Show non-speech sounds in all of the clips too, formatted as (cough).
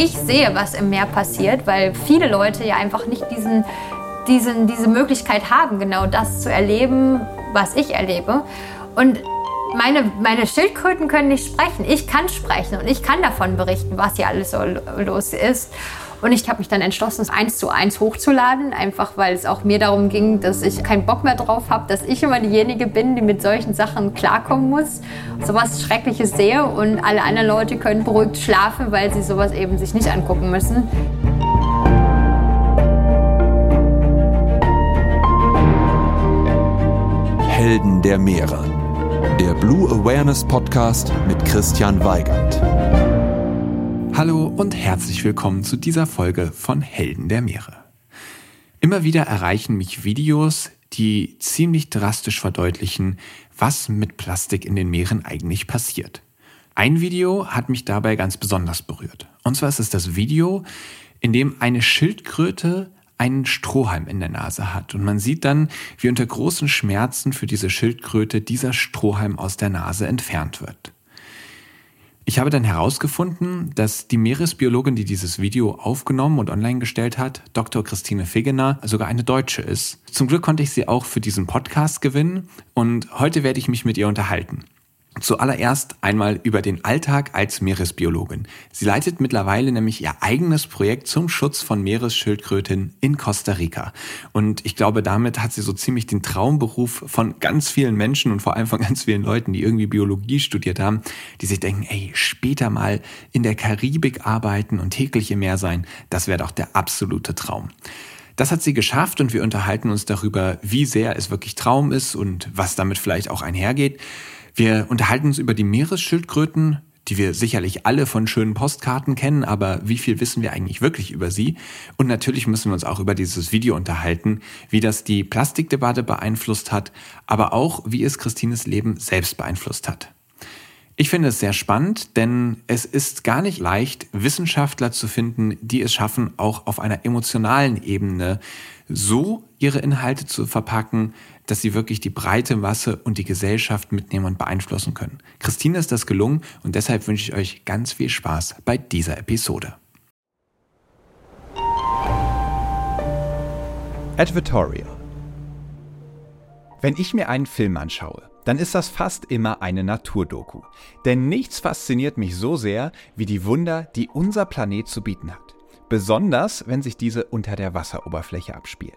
ich sehe, was im Meer passiert, weil viele Leute ja einfach nicht diesen, diesen, diese Möglichkeit haben, genau das zu erleben, was ich erlebe. Und meine, meine Schildkröten können nicht sprechen. Ich kann sprechen und ich kann davon berichten, was hier alles so los ist. Und ich habe mich dann entschlossen, es eins zu eins hochzuladen, einfach weil es auch mir darum ging, dass ich keinen Bock mehr drauf habe, dass ich immer diejenige bin, die mit solchen Sachen klarkommen muss, sowas Schreckliches sehe und alle anderen Leute können beruhigt schlafen, weil sie sowas eben sich nicht angucken müssen. Helden der Meere. Der Blue Awareness Podcast mit Christian Weigand. Hallo und herzlich willkommen zu dieser Folge von Helden der Meere. Immer wieder erreichen mich Videos, die ziemlich drastisch verdeutlichen, was mit Plastik in den Meeren eigentlich passiert. Ein Video hat mich dabei ganz besonders berührt. Und zwar ist es das Video, in dem eine Schildkröte einen Strohhalm in der Nase hat. Und man sieht dann, wie unter großen Schmerzen für diese Schildkröte dieser Strohhalm aus der Nase entfernt wird. Ich habe dann herausgefunden, dass die Meeresbiologin, die dieses Video aufgenommen und online gestellt hat, Dr. Christine Figener, sogar eine Deutsche ist. Zum Glück konnte ich sie auch für diesen Podcast gewinnen und heute werde ich mich mit ihr unterhalten. Zuallererst einmal über den Alltag als Meeresbiologin. Sie leitet mittlerweile nämlich ihr eigenes Projekt zum Schutz von Meeresschildkröten in Costa Rica. Und ich glaube, damit hat sie so ziemlich den Traumberuf von ganz vielen Menschen und vor allem von (laughs) ganz vielen Leuten, die irgendwie Biologie studiert haben, die sich denken, ey, später mal in der Karibik arbeiten und täglich im Meer sein, das wäre doch der absolute Traum. Das hat sie geschafft und wir unterhalten uns darüber, wie sehr es wirklich Traum ist und was damit vielleicht auch einhergeht. Wir unterhalten uns über die Meeresschildkröten, die wir sicherlich alle von schönen Postkarten kennen, aber wie viel wissen wir eigentlich wirklich über sie? Und natürlich müssen wir uns auch über dieses Video unterhalten, wie das die Plastikdebatte beeinflusst hat, aber auch wie es Christines Leben selbst beeinflusst hat. Ich finde es sehr spannend, denn es ist gar nicht leicht, Wissenschaftler zu finden, die es schaffen, auch auf einer emotionalen Ebene so ihre Inhalte zu verpacken, dass sie wirklich die breite Masse und die Gesellschaft mitnehmen und beeinflussen können. Christine ist das gelungen und deshalb wünsche ich euch ganz viel Spaß bei dieser Episode. Advertorial. Wenn ich mir einen Film anschaue, dann ist das fast immer eine Naturdoku. Denn nichts fasziniert mich so sehr wie die Wunder, die unser Planet zu bieten hat. Besonders, wenn sich diese unter der Wasseroberfläche abspielen.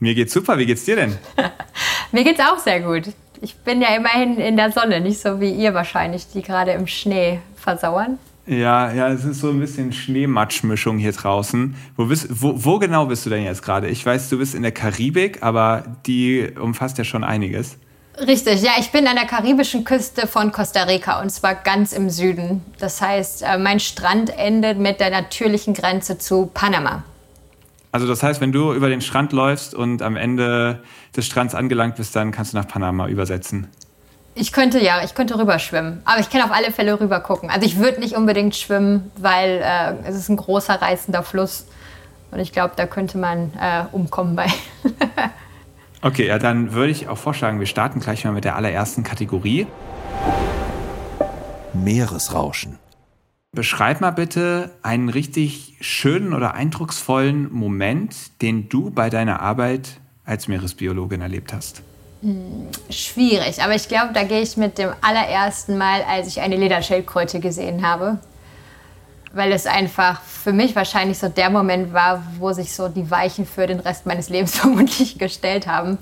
Mir geht's super, wie geht's dir denn? (laughs) Mir geht's auch sehr gut. Ich bin ja immerhin in der Sonne, nicht so wie ihr wahrscheinlich, die gerade im Schnee versauern. Ja, ja, es ist so ein bisschen Schneematschmischung hier draußen. Wo, bist, wo, wo genau bist du denn jetzt gerade? Ich weiß, du bist in der Karibik, aber die umfasst ja schon einiges. Richtig, ja, ich bin an der karibischen Küste von Costa Rica und zwar ganz im Süden. Das heißt, äh, mein Strand endet mit der natürlichen Grenze zu Panama. Also das heißt, wenn du über den Strand läufst und am Ende des Strands angelangt bist, dann kannst du nach Panama übersetzen. Ich könnte ja, ich könnte rüberschwimmen, aber ich kann auf alle Fälle rüber gucken. Also ich würde nicht unbedingt schwimmen, weil äh, es ist ein großer reißender Fluss und ich glaube, da könnte man äh, umkommen bei. (laughs) Okay, ja, dann würde ich auch vorschlagen, wir starten gleich mal mit der allerersten Kategorie. Meeresrauschen. Beschreib mal bitte einen richtig schönen oder eindrucksvollen Moment, den du bei deiner Arbeit als Meeresbiologin erlebt hast. Schwierig, aber ich glaube, da gehe ich mit dem allerersten Mal, als ich eine Lederschildkröte gesehen habe. Weil es einfach für mich wahrscheinlich so der Moment war, wo sich so die Weichen für den Rest meines Lebens (laughs) vermutlich gestellt haben.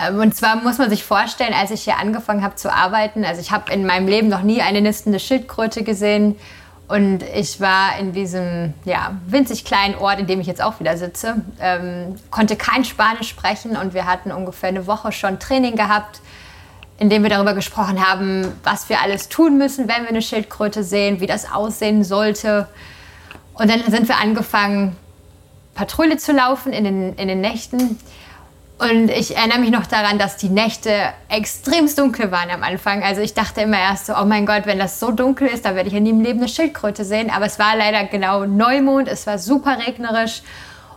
Ähm, und zwar muss man sich vorstellen, als ich hier angefangen habe zu arbeiten, also ich habe in meinem Leben noch nie eine nistende Schildkröte gesehen. Und ich war in diesem ja, winzig kleinen Ort, in dem ich jetzt auch wieder sitze, ähm, konnte kein Spanisch sprechen und wir hatten ungefähr eine Woche schon Training gehabt, in dem wir darüber gesprochen haben, was wir alles tun müssen, wenn wir eine Schildkröte sehen, wie das aussehen sollte. Und dann sind wir angefangen, Patrouille zu laufen in den, in den Nächten. Und ich erinnere mich noch daran, dass die Nächte extremst dunkel waren am Anfang. Also ich dachte immer erst so, oh mein Gott, wenn das so dunkel ist, dann werde ich ja nie im Leben eine Schildkröte sehen. Aber es war leider genau Neumond, es war super regnerisch.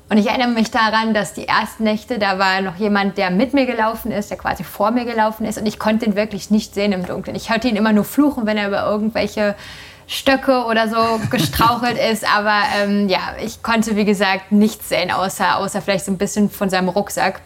Und ich erinnere mich daran, dass die ersten Nächte, da war noch jemand, der mit mir gelaufen ist, der quasi vor mir gelaufen ist. Und ich konnte ihn wirklich nicht sehen im Dunkeln. Ich hörte ihn immer nur fluchen, wenn er über irgendwelche Stöcke oder so gestrauchelt (laughs) ist. Aber ähm, ja, ich konnte, wie gesagt, nichts sehen, außer, außer vielleicht so ein bisschen von seinem Rucksack.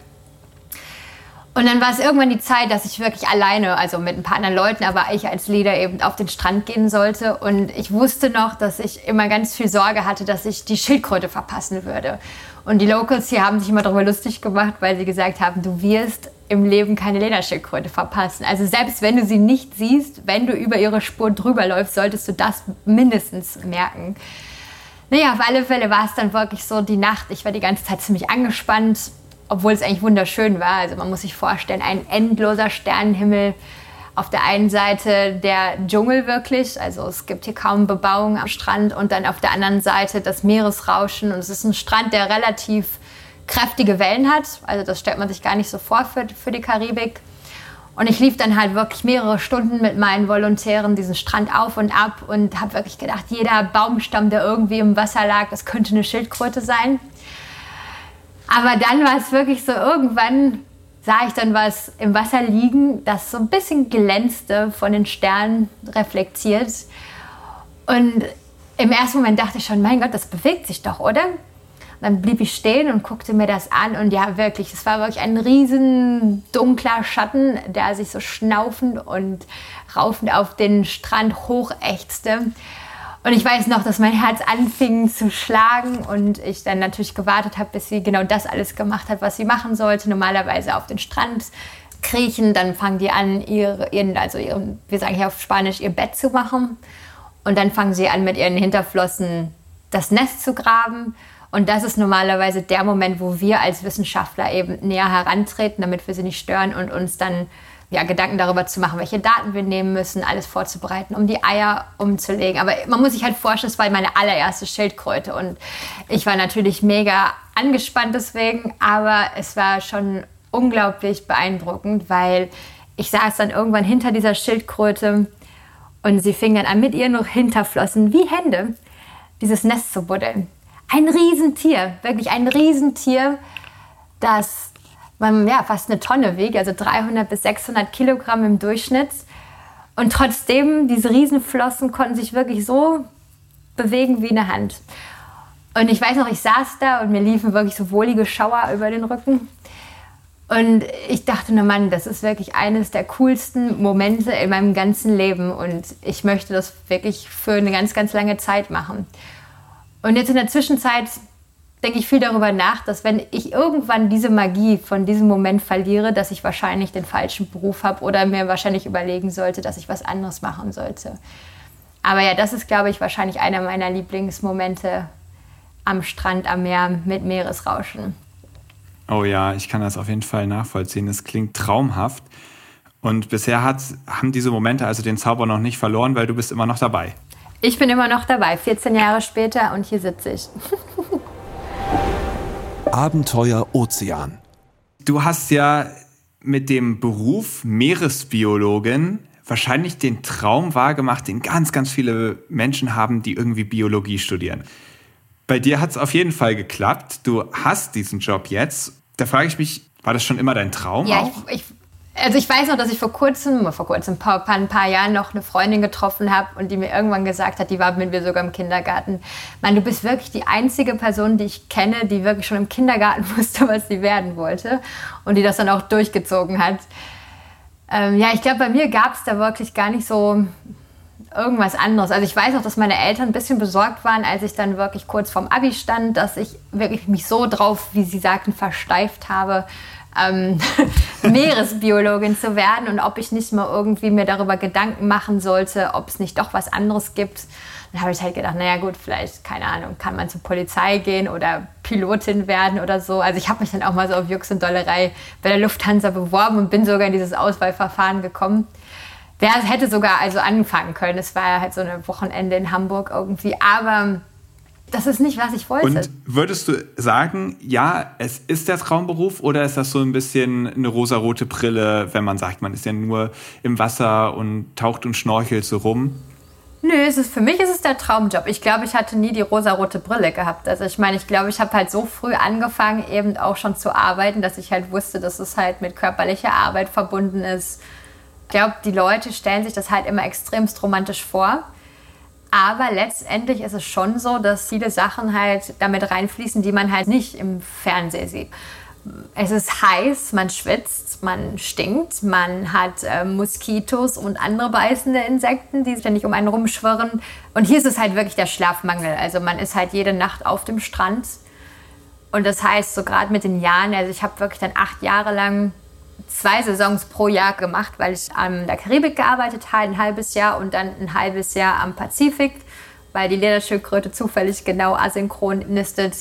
Und dann war es irgendwann die Zeit, dass ich wirklich alleine, also mit ein paar anderen Leuten, aber ich als Leader eben auf den Strand gehen sollte. Und ich wusste noch, dass ich immer ganz viel Sorge hatte, dass ich die Schildkröte verpassen würde. Und die Locals hier haben sich immer darüber lustig gemacht, weil sie gesagt haben, du wirst im Leben keine Lederschildkröte verpassen. Also selbst wenn du sie nicht siehst, wenn du über ihre Spur drüber läufst, solltest du das mindestens merken. Naja, auf alle Fälle war es dann wirklich so die Nacht. Ich war die ganze Zeit ziemlich angespannt obwohl es eigentlich wunderschön war. Also man muss sich vorstellen, ein endloser Sternenhimmel. Auf der einen Seite der Dschungel wirklich, also es gibt hier kaum Bebauung am Strand und dann auf der anderen Seite das Meeresrauschen. Und es ist ein Strand, der relativ kräftige Wellen hat. Also das stellt man sich gar nicht so vor für, für die Karibik. Und ich lief dann halt wirklich mehrere Stunden mit meinen Volontären diesen Strand auf und ab und habe wirklich gedacht, jeder Baumstamm, der irgendwie im Wasser lag, das könnte eine Schildkröte sein. Aber dann war es wirklich so, irgendwann sah ich dann was im Wasser liegen, das so ein bisschen glänzte, von den Sternen reflektiert. Und im ersten Moment dachte ich schon, mein Gott, das bewegt sich doch, oder? Und dann blieb ich stehen und guckte mir das an und ja, wirklich, es war wirklich ein riesen dunkler Schatten, der sich so schnaufend und raufend auf den Strand hochächzte. Und ich weiß noch, dass mein Herz anfing zu schlagen und ich dann natürlich gewartet habe, bis sie genau das alles gemacht hat, was sie machen sollte. Normalerweise auf den Strand kriechen, dann fangen die an, ihre, ihren, also ihren, wir sagen hier auf Spanisch, ihr Bett zu machen. Und dann fangen sie an, mit ihren Hinterflossen das Nest zu graben. Und das ist normalerweise der Moment, wo wir als Wissenschaftler eben näher herantreten, damit wir sie nicht stören und uns dann ja, Gedanken darüber zu machen, welche Daten wir nehmen müssen, alles vorzubereiten, um die Eier umzulegen. Aber man muss sich halt vorstellen, es war meine allererste Schildkröte und ich war natürlich mega angespannt deswegen, aber es war schon unglaublich beeindruckend, weil ich saß dann irgendwann hinter dieser Schildkröte und sie fing dann an, mit ihren Hinterflossen wie Hände dieses Nest zu buddeln. Ein Riesentier, wirklich ein Riesentier, das ja, fast eine Tonne wiegt, also 300 bis 600 Kilogramm im Durchschnitt. Und trotzdem, diese Riesenflossen konnten sich wirklich so bewegen wie eine Hand. Und ich weiß noch, ich saß da und mir liefen wirklich so wohlige Schauer über den Rücken. Und ich dachte nur, Mann, das ist wirklich eines der coolsten Momente in meinem ganzen Leben. Und ich möchte das wirklich für eine ganz, ganz lange Zeit machen. Und jetzt in der Zwischenzeit denke ich viel darüber nach, dass wenn ich irgendwann diese Magie von diesem Moment verliere, dass ich wahrscheinlich den falschen Beruf habe oder mir wahrscheinlich überlegen sollte, dass ich was anderes machen sollte. Aber ja, das ist, glaube ich, wahrscheinlich einer meiner Lieblingsmomente am Strand, am Meer mit Meeresrauschen. Oh ja, ich kann das auf jeden Fall nachvollziehen. Es klingt traumhaft. Und bisher hat, haben diese Momente also den Zauber noch nicht verloren, weil du bist immer noch dabei. Ich bin immer noch dabei, 14 Jahre später und hier sitze ich. (laughs) Abenteuer Ozean. Du hast ja mit dem Beruf Meeresbiologin wahrscheinlich den Traum wahrgemacht, den ganz, ganz viele Menschen haben, die irgendwie Biologie studieren. Bei dir hat es auf jeden Fall geklappt. Du hast diesen Job jetzt. Da frage ich mich, War das schon immer dein Traum? Ja, auch? Ich, ich, also ich weiß noch, dass ich vor kurzem, vor kurzem, ein paar, ein paar Jahren noch eine Freundin getroffen habe und die mir irgendwann gesagt hat, die war mit mir sogar im Kindergarten, man, du bist wirklich die einzige Person, die ich kenne, die wirklich schon im Kindergarten (laughs) wusste, was sie werden wollte und die das dann auch durchgezogen hat. Ähm, ja, ich glaube, bei mir gab es da wirklich gar nicht so irgendwas anderes. Also ich weiß auch, dass meine Eltern ein bisschen besorgt waren, als ich dann wirklich kurz vorm Abi stand, dass ich wirklich mich so drauf, wie sie sagten, versteift habe, ähm, (laughs) Meeresbiologin zu werden und ob ich nicht mal irgendwie mir darüber Gedanken machen sollte, ob es nicht doch was anderes gibt. Dann habe ich halt gedacht, naja gut, vielleicht, keine Ahnung, kann man zur Polizei gehen oder Pilotin werden oder so. Also ich habe mich dann auch mal so auf Jux und Dollerei bei der Lufthansa beworben und bin sogar in dieses Auswahlverfahren gekommen. Der hätte sogar also anfangen können. Es war ja halt so ein Wochenende in Hamburg irgendwie. Aber das ist nicht, was ich wollte. Und würdest du sagen, ja, es ist der Traumberuf oder ist das so ein bisschen eine rosarote Brille, wenn man sagt, man ist ja nur im Wasser und taucht und schnorchelt so rum? Nö, es ist, für mich ist es der Traumjob. Ich glaube, ich hatte nie die rosarote Brille gehabt. Also ich meine, ich glaube, ich habe halt so früh angefangen, eben auch schon zu arbeiten, dass ich halt wusste, dass es halt mit körperlicher Arbeit verbunden ist glaube, die Leute stellen sich das halt immer extremst romantisch vor. Aber letztendlich ist es schon so, dass viele Sachen halt damit reinfließen, die man halt nicht im Fernsehen sieht. Es ist heiß, man schwitzt, man stinkt, man hat äh, Moskitos und andere beißende Insekten, die ständig um einen rumschwirren. Und hier ist es halt wirklich der Schlafmangel. Also man ist halt jede Nacht auf dem Strand. Und das heißt, so gerade mit den Jahren, also ich habe wirklich dann acht Jahre lang zwei Saisons pro Jahr gemacht, weil ich an der Karibik gearbeitet habe, ein halbes Jahr und dann ein halbes Jahr am Pazifik, weil die Lederschildkröte zufällig genau asynchron nistet.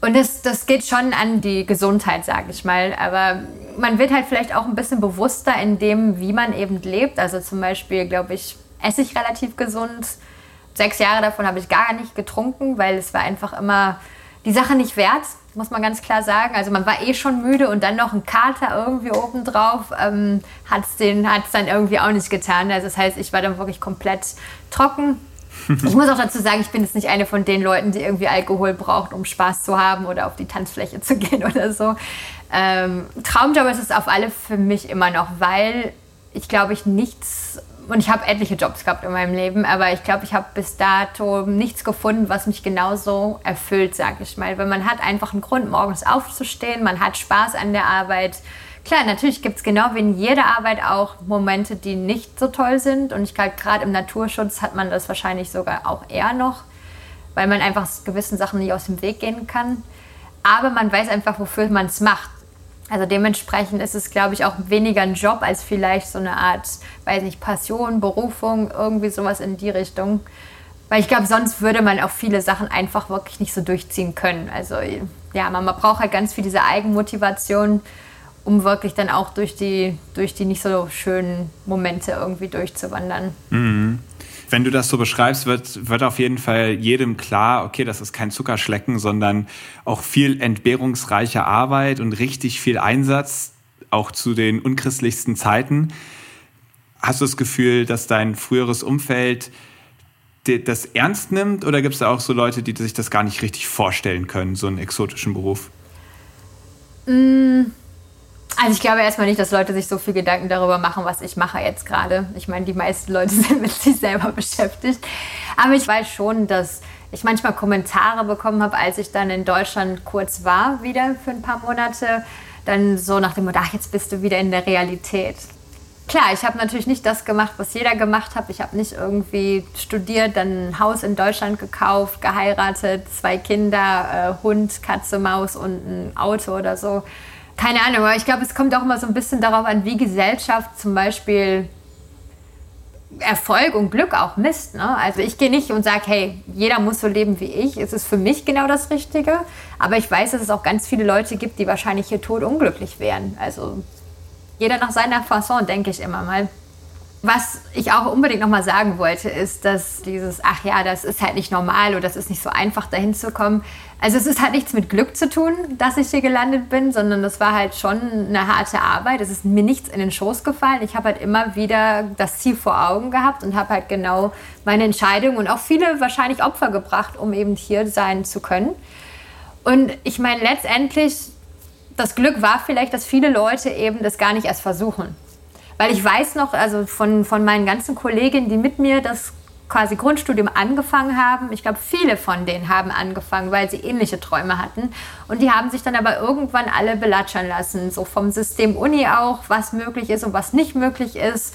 Und das, das geht schon an die Gesundheit, sage ich mal. Aber man wird halt vielleicht auch ein bisschen bewusster in dem, wie man eben lebt. Also zum Beispiel, glaube ich, esse ich relativ gesund. Sechs Jahre davon habe ich gar nicht getrunken, weil es war einfach immer die Sache nicht wert muss man ganz klar sagen. Also man war eh schon müde und dann noch ein Kater irgendwie obendrauf ähm, hat es dann irgendwie auch nicht getan. Also das heißt, ich war dann wirklich komplett trocken. (laughs) Ich muss auch dazu sagen, ich bin jetzt nicht eine von den Leuten, die irgendwie Alkohol braucht, um Spaß zu haben oder auf die Tanzfläche zu (laughs) gehen oder so. Ähm, Traumjob ist es auf alle für mich immer noch, weil ich glaube, ich nichts und ich habe etliche Jobs gehabt in meinem Leben, aber ich glaube, ich habe bis dato nichts gefunden, was mich genauso erfüllt, sage ich mal. Weil man hat einfach einen Grund, morgens aufzustehen, man hat Spaß an der Arbeit. Klar, natürlich gibt es genau wie in jeder Arbeit auch Momente, die nicht so toll sind. Und ich glaube, gerade im Naturschutz hat man das wahrscheinlich sogar auch eher noch, weil man einfach gewissen Sachen nicht aus dem Weg gehen kann. Aber man weiß einfach, wofür man es macht. Also dementsprechend ist es, glaube ich, auch weniger ein Job als vielleicht so eine Art, weiß nicht, Passion, Berufung, irgendwie sowas in die Richtung. Weil ich glaube, sonst würde man auch viele Sachen einfach wirklich nicht so durchziehen können. Also ja, man, man braucht halt ganz viel diese Eigenmotivation, um wirklich dann auch durch die, durch die nicht so schönen Momente irgendwie durchzuwandern. Mhm wenn du das so beschreibst, wird, wird auf jeden Fall jedem klar, okay, das ist kein Zuckerschlecken, sondern auch viel entbehrungsreiche Arbeit und richtig viel Einsatz, auch zu den unchristlichsten Zeiten. Hast du das Gefühl, dass dein früheres Umfeld das ernst nimmt oder gibt es da auch so Leute, die sich das gar nicht richtig vorstellen können, so einen exotischen Beruf? Mm also ich glaube erstmal nicht, dass Leute sich so viel Gedanken darüber machen, was ich mache jetzt gerade. Ich meine, die meisten Leute (laughs) sind mit sich selber beschäftigt. Aber ich weiß schon, dass ich manchmal Kommentare bekommen habe, als ich dann in Deutschland kurz war, wieder für ein paar Monate. Dann so nach dem Motto, ach, jetzt bist du wieder in der Realität. Klar, ich habe natürlich nicht das gemacht, was jeder gemacht hat. Ich habe nicht irgendwie studiert, dann ein Haus in Deutschland gekauft, geheiratet, zwei Kinder, äh, Hund, Katze, Maus und ein Auto oder so keine Ahnung, aber ich glaube, es kommt auch immer so ein bisschen darauf an, wie Gesellschaft zum Beispiel Erfolg und Glück auch misst. Ne? Also ich gehe nicht und sage, hey, jeder muss so leben wie ich. Es ist für mich genau das Richtige. Aber ich weiß, dass es auch ganz viele Leute gibt, die wahrscheinlich hier tot unglücklich wären. Also jeder nach seiner Fasson, denke ich immer mal. Was ich auch unbedingt nochmal sagen wollte, ist, dass dieses, ach ja, das ist halt nicht normal oder das ist nicht so einfach, dahin zu kommen. Also es ist halt nichts mit Glück zu tun, dass ich hier gelandet bin, sondern das war halt schon eine harte Arbeit. Es ist mir nichts in den Schoß gefallen. Ich habe halt immer wieder das Ziel vor Augen gehabt und habe halt genau meine Entscheidung und auch viele wahrscheinlich Opfer gebracht, um eben hier sein zu können. Und ich meine, letztendlich das Glück war vielleicht, dass viele Leute eben das gar nicht erst versuchen. Weil ich weiß noch, also von, von meinen ganzen Kolleginnen, die mit mir das quasi Grundstudium angefangen haben. Ich glaube, viele von denen haben angefangen, weil sie ähnliche Träume hatten. Und die haben sich dann aber irgendwann alle belatschern lassen, so vom System Uni auch, was möglich ist und was nicht möglich ist.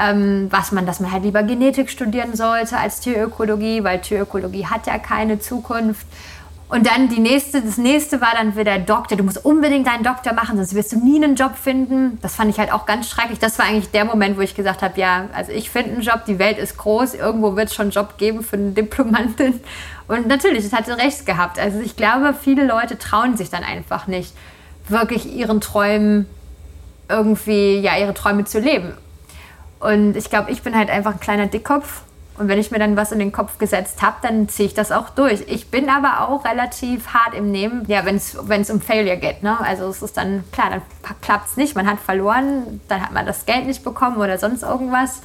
Ähm, was man, dass man halt lieber Genetik studieren sollte als Tierökologie, weil Tierökologie hat ja keine Zukunft. Und dann die nächste, das nächste war dann wieder Doktor. Du musst unbedingt deinen Doktor machen, sonst wirst du nie einen Job finden. Das fand ich halt auch ganz schrecklich. Das war eigentlich der Moment, wo ich gesagt habe, ja, also ich finde einen Job, die Welt ist groß, irgendwo wird es schon einen Job geben für eine Diplomantin. Und natürlich, es hatte recht gehabt. Also ich glaube, viele Leute trauen sich dann einfach nicht, wirklich ihren Träumen irgendwie, ja, ihre Träume zu leben. Und ich glaube, ich bin halt einfach ein kleiner Dickkopf und wenn ich mir dann was in den Kopf gesetzt habe, dann ziehe ich das auch durch. Ich bin aber auch relativ hart im Nehmen, ja, wenn es um Failure geht. Ne? Also es ist dann, klar, dann klappt es nicht, man hat verloren, dann hat man das Geld nicht bekommen oder sonst irgendwas.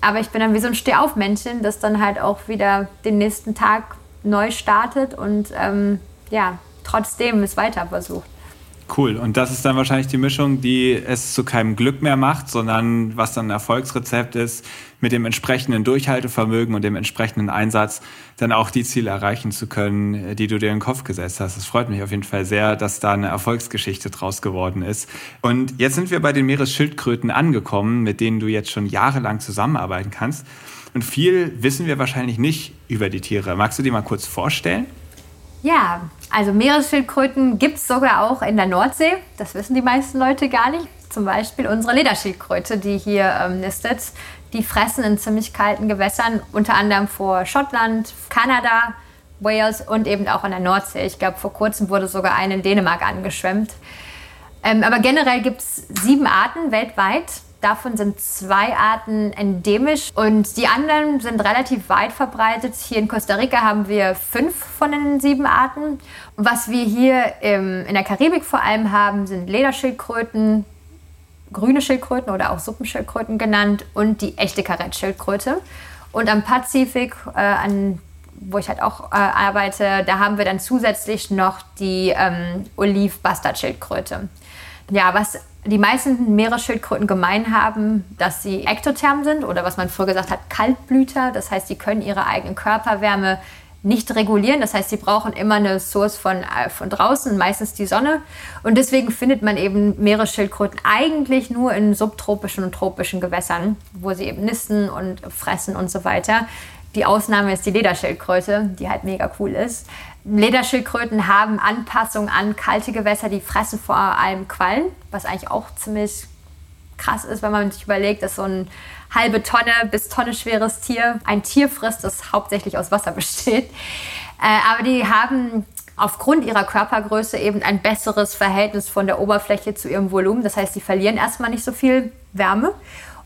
Aber ich bin dann wie so ein Stehaufmännchen, das dann halt auch wieder den nächsten Tag neu startet und ähm, ja, trotzdem es weiter versucht. Cool. Und das ist dann wahrscheinlich die Mischung, die es zu keinem Glück mehr macht, sondern was dann ein Erfolgsrezept ist, mit dem entsprechenden Durchhaltevermögen und dem entsprechenden Einsatz dann auch die Ziele erreichen zu können, die du dir in den Kopf gesetzt hast. Es freut mich auf jeden Fall sehr, dass da eine Erfolgsgeschichte draus geworden ist. Und jetzt sind wir bei den Meeresschildkröten angekommen, mit denen du jetzt schon jahrelang zusammenarbeiten kannst. Und viel wissen wir wahrscheinlich nicht über die Tiere. Magst du dir mal kurz vorstellen? Ja, also Meeresschildkröten gibt es sogar auch in der Nordsee. Das wissen die meisten Leute gar nicht. Zum Beispiel unsere Lederschildkröte, die hier ähm, nistet. Die fressen in ziemlich kalten Gewässern, unter anderem vor Schottland, Kanada, Wales und eben auch in der Nordsee. Ich glaube, vor kurzem wurde sogar eine in Dänemark angeschwemmt. Ähm, aber generell gibt es sieben Arten weltweit. Davon sind zwei Arten endemisch und die anderen sind relativ weit verbreitet. Hier in Costa Rica haben wir fünf von den sieben Arten. was wir hier im, in der Karibik vor allem haben, sind Lederschildkröten, grüne Schildkröten oder auch Suppenschildkröten genannt und die echte Karettschildkröte. Und am Pazifik, äh, an, wo ich halt auch äh, arbeite, da haben wir dann zusätzlich noch die ähm, Oliv-Bastardschildkröte. Ja, was die meisten Meeresschildkröten gemein haben, dass sie ektotherm sind oder was man früher gesagt hat, Kaltblüter. Das heißt, sie können ihre eigene Körperwärme nicht regulieren. Das heißt, sie brauchen immer eine Source von, äh, von draußen, meistens die Sonne. Und deswegen findet man eben Meeresschildkröten eigentlich nur in subtropischen und tropischen Gewässern, wo sie eben nisten und fressen und so weiter. Die Ausnahme ist die Lederschildkröte, die halt mega cool ist. Lederschildkröten haben Anpassung an kalte Gewässer, die fressen vor allem Quallen, was eigentlich auch ziemlich krass ist, wenn man sich überlegt, dass so ein halbe Tonne bis Tonne schweres Tier ein Tier frisst, das hauptsächlich aus Wasser (laughs) besteht. Äh, aber die haben aufgrund ihrer Körpergröße eben ein besseres Verhältnis von der Oberfläche zu ihrem Volumen. Das heißt, sie verlieren erstmal nicht so viel Wärme.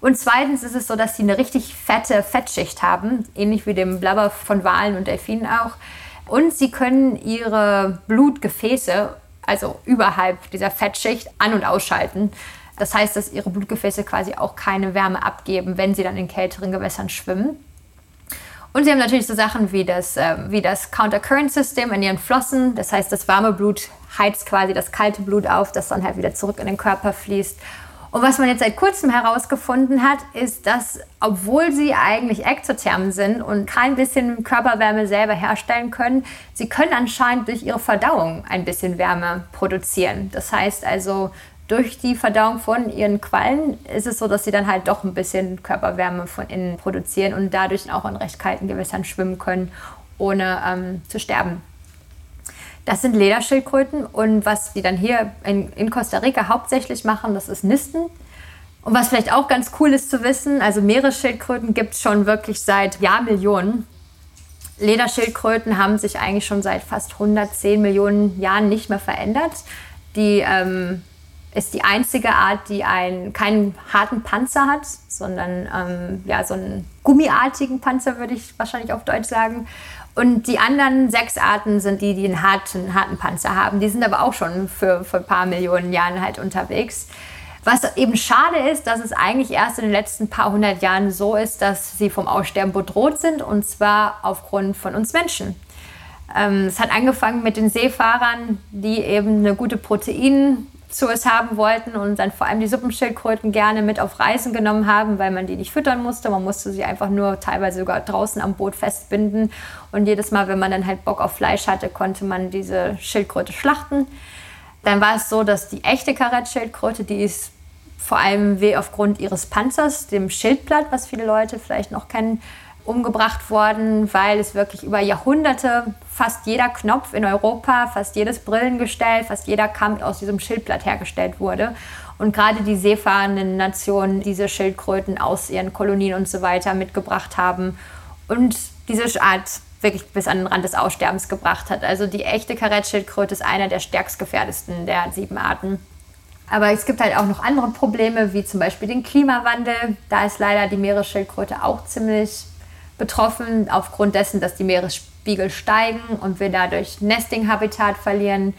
Und zweitens ist es so, dass sie eine richtig fette Fettschicht haben, ähnlich wie dem Blubber von Walen und Delfinen auch. Und sie können ihre Blutgefäße, also überhalb dieser Fettschicht, an- und ausschalten. Das heißt, dass ihre Blutgefäße quasi auch keine Wärme abgeben, wenn sie dann in kälteren Gewässern schwimmen. Und sie haben natürlich so Sachen wie das, äh, wie das Counter-Current-System in ihren Flossen. Das heißt, das warme Blut heizt quasi das kalte Blut auf, das dann halt wieder zurück in den Körper fließt. Und was man jetzt seit kurzem herausgefunden hat, ist, dass obwohl sie eigentlich exotherm sind und kein bisschen Körperwärme selber herstellen können, sie können anscheinend durch ihre Verdauung ein bisschen Wärme produzieren. Das heißt also, durch die Verdauung von ihren Quallen ist es so, dass sie dann halt doch ein bisschen Körperwärme von innen produzieren und dadurch auch in recht kalten Gewässern schwimmen können, ohne ähm, zu sterben. Das sind Lederschildkröten und was die dann hier in, in Costa Rica hauptsächlich machen, das ist Nisten. Und was vielleicht auch ganz cool ist zu wissen, also Meeresschildkröten gibt es schon wirklich seit Jahrmillionen. Lederschildkröten haben sich eigentlich schon seit fast 110 Millionen Jahren nicht mehr verändert. Die ähm, ist die einzige Art, die einen, keinen harten Panzer hat, sondern ähm, ja, so einen gummiartigen Panzer, würde ich wahrscheinlich auf Deutsch sagen. Und die anderen sechs Arten sind die, die einen harten, harten Panzer haben. Die sind aber auch schon für, für ein paar Millionen Jahren halt unterwegs. Was eben schade ist, dass es eigentlich erst in den letzten paar hundert Jahren so ist, dass sie vom Aussterben bedroht sind und zwar aufgrund von uns Menschen. Ähm, es hat angefangen mit den Seefahrern, die eben eine gute Proteinsource haben wollten und dann vor allem die Suppenschildkröten gerne mit auf Reisen genommen haben, weil man die nicht füttern musste. Man musste sie einfach nur teilweise sogar draußen am Boot festbinden. Und jedes Mal, wenn man dann halt Bock auf Fleisch hatte, konnte man diese Schildkröte schlachten. Dann war es so, dass die echte Karettschildkröte, die ist vor allem aufgrund ihres Panzers, dem Schildblatt, was viele Leute vielleicht noch kennen, umgebracht worden, weil es wirklich über Jahrhunderte fast jeder Knopf in Europa, fast jedes Brillengestell, fast jeder Kamm aus diesem Schildblatt hergestellt wurde. Und gerade die seefahrenden Nationen diese Schildkröten aus ihren Kolonien und so weiter mitgebracht haben und diese Art wirklich bis an den Rand des Aussterbens gebracht hat. Also die echte Karettschildkröte ist einer der stärkst gefährdesten der sieben Arten. Aber es gibt halt auch noch andere Probleme, wie zum Beispiel den Klimawandel. Da ist leider die Meeresschildkröte auch ziemlich betroffen, aufgrund dessen, dass die Meeresspiegel steigen und wir dadurch Nesting-Habitat verlieren.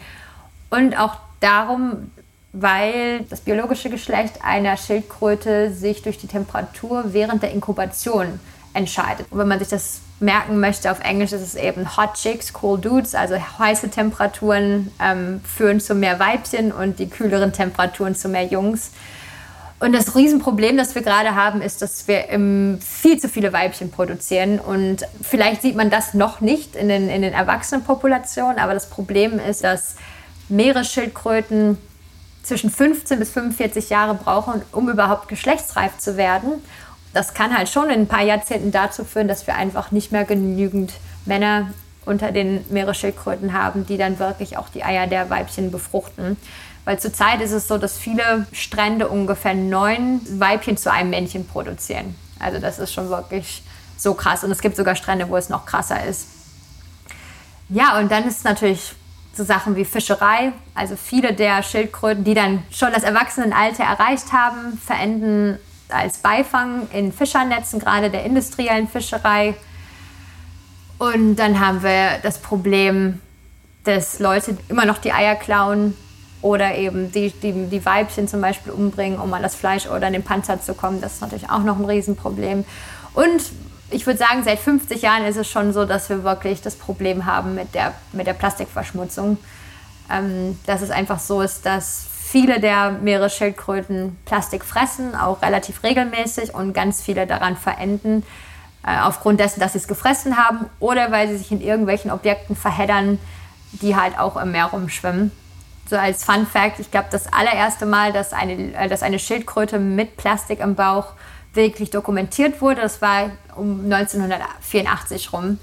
Und auch darum, weil das biologische Geschlecht einer Schildkröte sich durch die Temperatur während der Inkubation entscheidet. Und wenn man sich das merken möchte, auf Englisch ist es eben Hot Chicks, Cool Dudes, also heiße Temperaturen ähm, führen zu mehr Weibchen und die kühleren Temperaturen zu mehr Jungs. Und das Riesenproblem, das wir gerade haben, ist, dass wir viel zu viele Weibchen produzieren. Und vielleicht sieht man das noch nicht in den, in den Erwachsenenpopulationen, aber das Problem ist, dass Meeresschildkröten zwischen 15 bis 45 Jahre brauchen, um überhaupt geschlechtsreif zu werden. Das kann halt schon in ein paar Jahrzehnten dazu führen, dass wir einfach nicht mehr genügend Männer unter den Meeresschildkröten haben, die dann wirklich auch die Eier der Weibchen befruchten. Weil zurzeit ist es so, dass viele Strände ungefähr neun Weibchen zu einem Männchen produzieren. Also das ist schon wirklich so krass. Und es gibt sogar Strände, wo es noch krasser ist. Ja, und dann ist natürlich so Sachen wie Fischerei. Also viele der Schildkröten, die dann schon das Erwachsenenalter erreicht haben, verenden als Beifang in Fischernetzen, gerade der industriellen Fischerei. Und dann haben wir das Problem, dass Leute immer noch die Eier klauen oder eben die, die, die Weibchen zum Beispiel umbringen, um an das Fleisch oder an den Panzer zu kommen. Das ist natürlich auch noch ein Riesenproblem. Und ich würde sagen, seit 50 Jahren ist es schon so, dass wir wirklich das Problem haben mit der, mit der Plastikverschmutzung. Ähm, dass es einfach so ist, dass viele der Meeresschildkröten Plastik fressen, auch relativ regelmäßig und ganz viele daran verenden, äh, aufgrund dessen, dass sie es gefressen haben oder weil sie sich in irgendwelchen Objekten verheddern, die halt auch im Meer rumschwimmen so als Fun Fact, ich glaube, das allererste Mal, dass eine, äh, dass eine Schildkröte mit Plastik im Bauch wirklich dokumentiert wurde, das war um 1984 rum.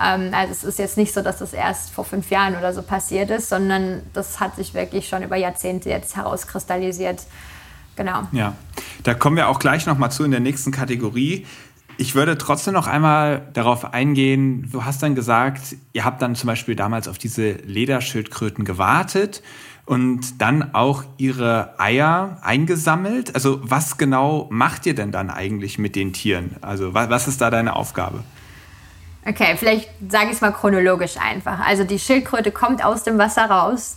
Ähm, also es ist jetzt nicht so, dass das erst vor fünf Jahren oder so passiert ist, sondern das hat sich wirklich schon über Jahrzehnte jetzt herauskristallisiert. Genau. Ja, da kommen wir auch gleich nochmal zu in der nächsten Kategorie. Ich würde trotzdem noch einmal darauf eingehen, du hast dann gesagt, ihr habt dann zum Beispiel damals auf diese Lederschildkröten gewartet und dann auch ihre Eier eingesammelt. Also was genau macht ihr denn dann eigentlich mit den Tieren? Also was, ist da deine Aufgabe? Okay, vielleicht sage ich es mal chronologisch einfach. Also die Schildkröte kommt aus dem Wasser raus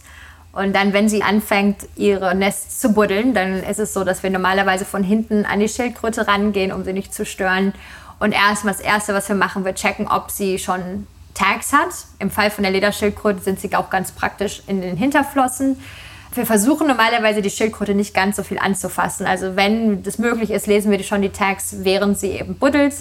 und dann, wenn sie anfängt, ihre Nest zu buddeln, dann ist es so, dass wir normalerweise von hinten an die Schildkröte rangehen, um sie nicht zu stören. Und erstmal das Erste, was wir machen, wir checken, ob sie schon Tags hat. Im Fall von der Lederschildkröte sind sie auch ganz praktisch in den Hinterflossen. Wir versuchen normalerweise die Schildkröte nicht ganz so viel anzufassen. Also wenn das möglich ist, lesen wir schon die Tags, während sie eben buddelt.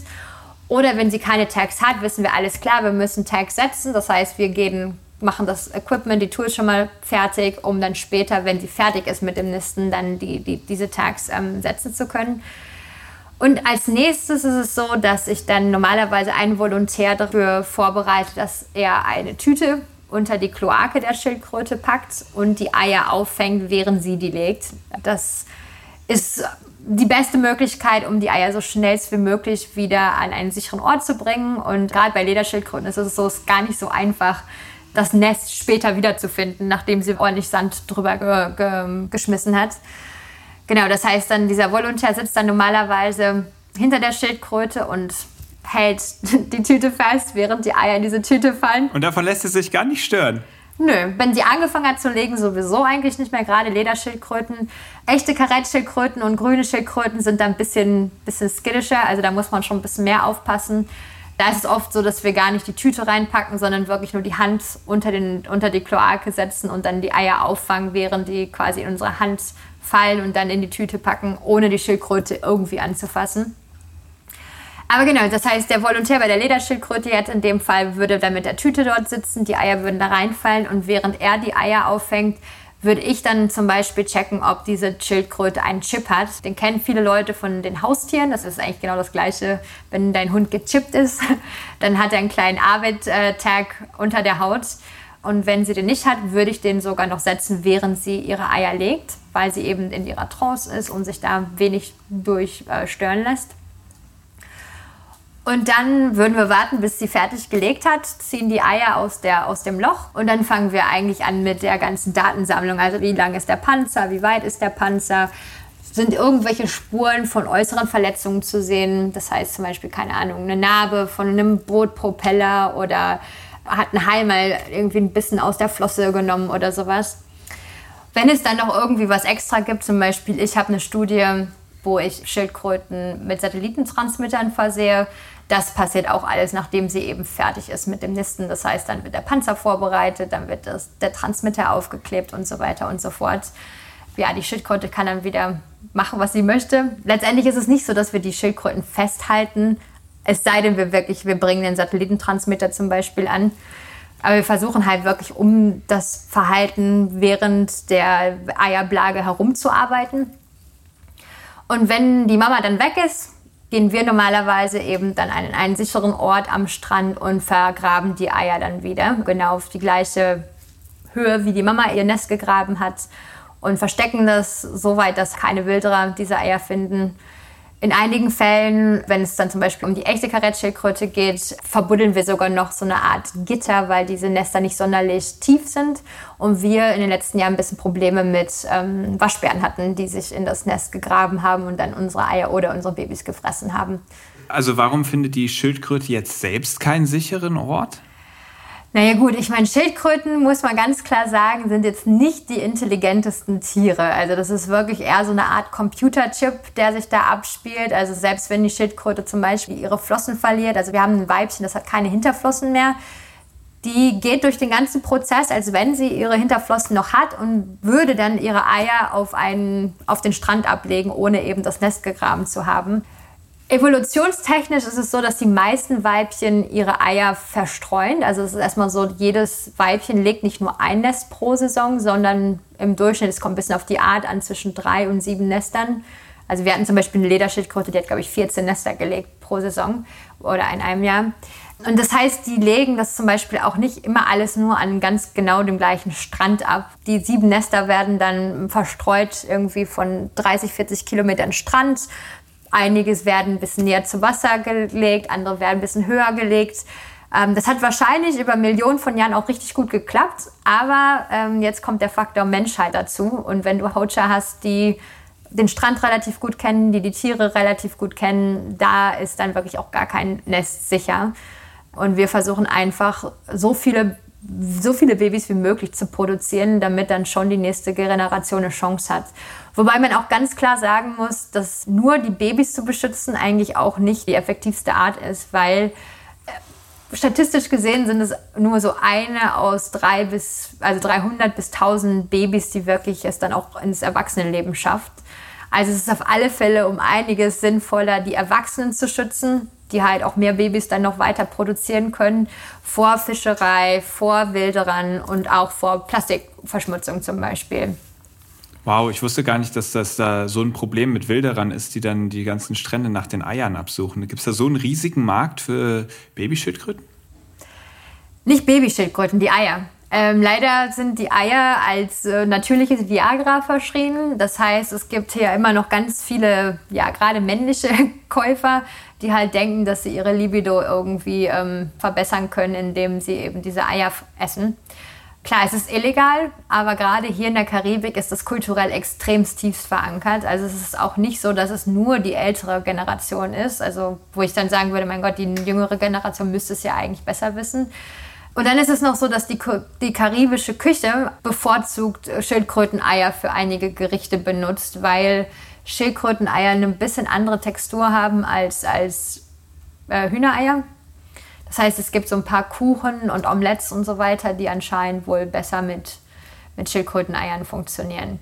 Oder wenn sie keine Tags hat, wissen wir alles klar, wir müssen Tags setzen. Das heißt, wir gehen machen das Equipment, die Tools schon mal fertig, um dann später, wenn sie fertig ist mit dem Nisten, dann die, die, diese Tags ähm, setzen zu können. Und als nächstes ist es so, dass ich dann normalerweise einen Volontär dafür vorbereite, dass er eine Tüte unter die Kloake der Schildkröte packt und die Eier auffängt, während sie die legt. Das ist die beste Möglichkeit, um die Eier so schnell wie möglich wieder an einen sicheren Ort zu bringen. Und gerade bei Lederschildkröten ist es so, ist gar nicht so einfach, das Nest später wiederzufinden, nachdem sie ordentlich Sand drüber ge ge geschmissen hat. Genau, das heißt dann, dieser Volontär sitzt dann normalerweise hinter der Schildkröte und hält (laughs) die Tüte fest, während die Eier in diese Tüte fallen. Und davon lässt es sich gar nicht stören. Nö, wenn sie angefangen hat zu legen, sowieso eigentlich nicht mehr. Gerade Lederschildkröten. Echte Karettschildkröten und grüne Schildkröten sind da ein bisschen, bisschen skittischer. Also da muss man schon ein bisschen mehr aufpassen. Da ist es oft so, dass wir gar nicht die Tüte reinpacken, sondern wirklich nur die Hand unter, den, unter die Kloake setzen und dann die Eier auffangen, während die quasi in unsere Hand fallen und dann in die Tüte packen, ohne die Schildkröte irgendwie anzufassen. Aber genau, das heißt, der Volontär bei der Lederschildkröte jetzt in dem Fall würde dann mit der Tüte dort sitzen, die Eier würden da reinfallen und während er die Eier auffängt, würde ich dann zum Beispiel checken, ob diese Schildkröte einen Chip hat. Den kennen viele Leute von den Haustieren. Das ist eigentlich genau das Gleiche, wenn dein Hund gechippt ist. (laughs) Dann hat er einen kleinen Arbeit-Tag unter der Haut. Und wenn sie den nicht hat, würde ich den sogar noch setzen, während sie ihre Eier legt, weil sie eben in ihrer Trance ist und sich da wenig durch äh, lässt. Und dann würden wir warten, bis sie fertig gelegt hat, ziehen die Eier aus, der, aus dem Loch und dann fangen wir eigentlich an mit der ganzen Datensammlung. Also wie lang ist der Panzer, wie weit ist der Panzer, sind irgendwelche Spuren von äußeren Verletzungen zu sehen. Das heißt zum Beispiel, keine Ahnung, eine Narbe von einem Bootpropeller oder hat ein Hai mal irgendwie ein bisschen aus der Flosse genommen oder sowas. Wenn es dann noch irgendwie was extra gibt, zum Beispiel, ich habe eine Studie, wo ich Schildkröten mit Satellitentransmittern versehe, das passiert auch alles, nachdem sie eben fertig ist mit dem Nisten. Das heißt, dann wird der Panzer vorbereitet, dann wird das, der Transmitter aufgeklebt und so weiter und so fort. Ja, die Schildkröte kann dann wieder machen, was sie möchte. Letztendlich ist es nicht so, dass wir die Schildkröten festhalten, es sei denn, wir wirklich, wir bringen den Satellitentransmitter zum Beispiel an. Aber wir versuchen halt wirklich, um das Verhalten während der Eierblage herumzuarbeiten. Und wenn die Mama dann weg ist, gehen wir normalerweise eben dann an einen sicheren Ort am Strand und vergraben die Eier dann wieder. Genau auf die gleiche Höhe, wie die Mama ihr Nest gegraben hat. Und verstecken das so weit, dass keine Wilderer diese Eier finden. In einigen Fällen, wenn es dann zum Beispiel um die echte Karettschildkröte geht, verbuddeln wir sogar noch so eine Art Gitter, weil diese Nester nicht sonderlich tief sind und wir in den letzten Jahren ein bisschen Probleme mit ähm, Waschbären hatten, die sich in das Nest gegraben haben und dann unsere Eier oder unsere Babys gefressen haben. Also warum findet die Schildkröte jetzt selbst keinen sicheren Ort? Naja gut, ich meine, Schildkröten, muss man ganz klar sagen, sind jetzt nicht die intelligentesten Tiere. Also das ist wirklich eher so eine Art Computerchip, der sich da abspielt. Also selbst wenn die Schildkröte zum Beispiel ihre Flossen verliert, also wir haben ein Weibchen, das hat keine Hinterflossen mehr, die geht durch den ganzen Prozess, als wenn sie ihre Hinterflossen noch hat und würde dann ihre Eier auf, einen, auf den Strand ablegen, ohne eben das Nest gegraben zu haben. Evolutionstechnisch ist es so, dass die meisten Weibchen ihre Eier verstreuen. Also es ist erstmal so, jedes Weibchen legt nicht nur ein Nest pro Saison, sondern im Durchschnitt, es kommt ein bisschen auf die Art an, zwischen drei und sieben Nestern. Also wir hatten zum Beispiel eine Lederschildkröte, die hat, glaube ich, 14 Nester gelegt pro Saison oder in einem Jahr. Und das heißt, die legen das zum Beispiel auch nicht immer alles nur an ganz genau dem gleichen Strand ab. Die sieben Nester werden dann verstreut irgendwie von 30, 40 Kilometern Strand Einiges werden ein bisschen näher zum Wasser gelegt, andere werden ein bisschen höher gelegt. Ähm, das hat wahrscheinlich über Millionen von Jahren auch richtig gut geklappt, aber ähm, jetzt kommt der Faktor Menschheit dazu. Und wenn du Hoacher hast, die den Strand relativ gut kennen, die die Tiere relativ gut kennen, da ist dann wirklich auch gar kein Nest sicher. Und wir versuchen einfach so viele, so viele Babys wie möglich zu produzieren, damit dann schon die nächste Generation eine Chance hat. Wobei man auch ganz klar sagen muss, dass nur die Babys zu beschützen eigentlich auch nicht die effektivste Art ist, weil äh, statistisch gesehen sind es nur so eine aus drei bis, also 300 bis 1000 Babys, die wirklich es dann auch ins Erwachsenenleben schafft. Also es ist auf alle Fälle um einiges sinnvoller, die Erwachsenen zu schützen, die halt auch mehr Babys dann noch weiter produzieren können, vor Fischerei, vor Wilderern und auch vor Plastikverschmutzung zum Beispiel. Wow, ich wusste gar nicht, dass das da so ein Problem mit Wilderern ist, die dann die ganzen Strände nach den Eiern absuchen. Gibt es da so einen riesigen Markt für Babyschildkröten? Nicht Babyschildkröten, die Eier. Ähm, leider sind die Eier als äh, natürliches Viagra verschrien. Das heißt, es gibt hier immer noch ganz viele, ja, gerade männliche (laughs) Käufer, die halt denken, dass sie ihre Libido irgendwie ähm, verbessern können, indem sie eben diese Eier essen. Klar, es ist illegal, aber gerade hier in der Karibik ist das kulturell extremst tiefst verankert. Also es ist auch nicht so, dass es nur die ältere Generation ist. Also wo ich dann sagen würde, mein Gott, die jüngere Generation müsste es ja eigentlich besser wissen. Und dann ist es noch so, dass die, die karibische Küche bevorzugt Schildkröteneier für einige Gerichte benutzt, weil Schildkröteneier eine bisschen andere Textur haben als, als äh, Hühnereier. Das heißt, es gibt so ein paar Kuchen und Omelettes und so weiter, die anscheinend wohl besser mit, mit Schildkröteneiern funktionieren.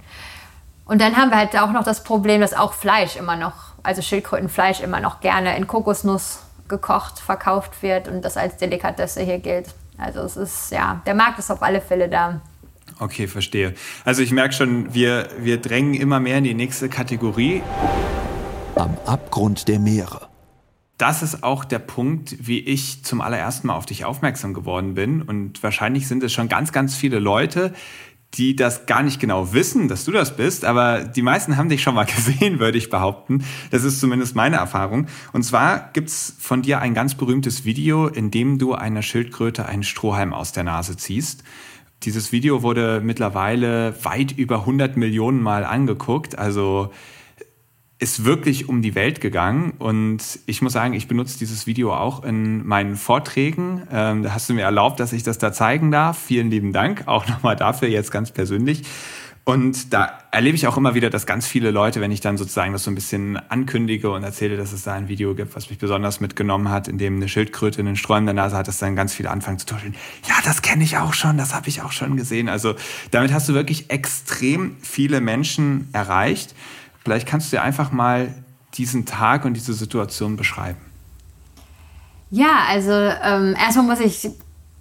Und dann haben wir halt auch noch das Problem, dass auch Fleisch immer noch, also Schildkrötenfleisch immer noch gerne in Kokosnuss gekocht verkauft wird und das als Delikatesse hier gilt. Also es ist, ja, der Markt ist auf alle Fälle da. Okay, verstehe. Also ich merke schon, wir, wir drängen immer mehr in die nächste Kategorie. Am Abgrund der Meere. Das ist auch der Punkt, wie ich zum allerersten Mal auf dich aufmerksam geworden bin. Und wahrscheinlich sind es schon ganz, ganz viele Leute, die das gar nicht genau wissen, dass du das bist, aber die meisten haben dich schon mal (laughs) gesehen, würde ich behaupten. Das ist zumindest meine Erfahrung. Und zwar gibt's von dir ein ganz berühmtes Video, in dem du einer Schildkröte einen Strohhalm aus der Nase ziehst. Dieses Video wurde mittlerweile weit über 100 Millionen Mal angeguckt. Also ist wirklich um die Welt gegangen und ich muss sagen, ich benutze dieses Video auch in meinen Vorträgen. Ähm, da hast du mir erlaubt, dass ich das da zeigen darf. Vielen lieben Dank, auch (laughs) nochmal dafür jetzt ganz persönlich. Und da erlebe ich auch immer wieder, dass ganz viele Leute, wenn ich dann sozusagen das so ein bisschen ankündige und erzähle, dass es da ein Video gibt, was mich besonders mitgenommen hat, in dem eine Schildkröte einen Sträum in der Nase hat, dass dann ganz viele anfangen zu tuscheln. Ja, das kenne ich auch schon, das habe ich auch schon gesehen. Also damit hast du wirklich extrem viele Menschen erreicht. Vielleicht kannst du dir einfach mal diesen Tag und diese Situation beschreiben. Ja, also ähm, erstmal muss ich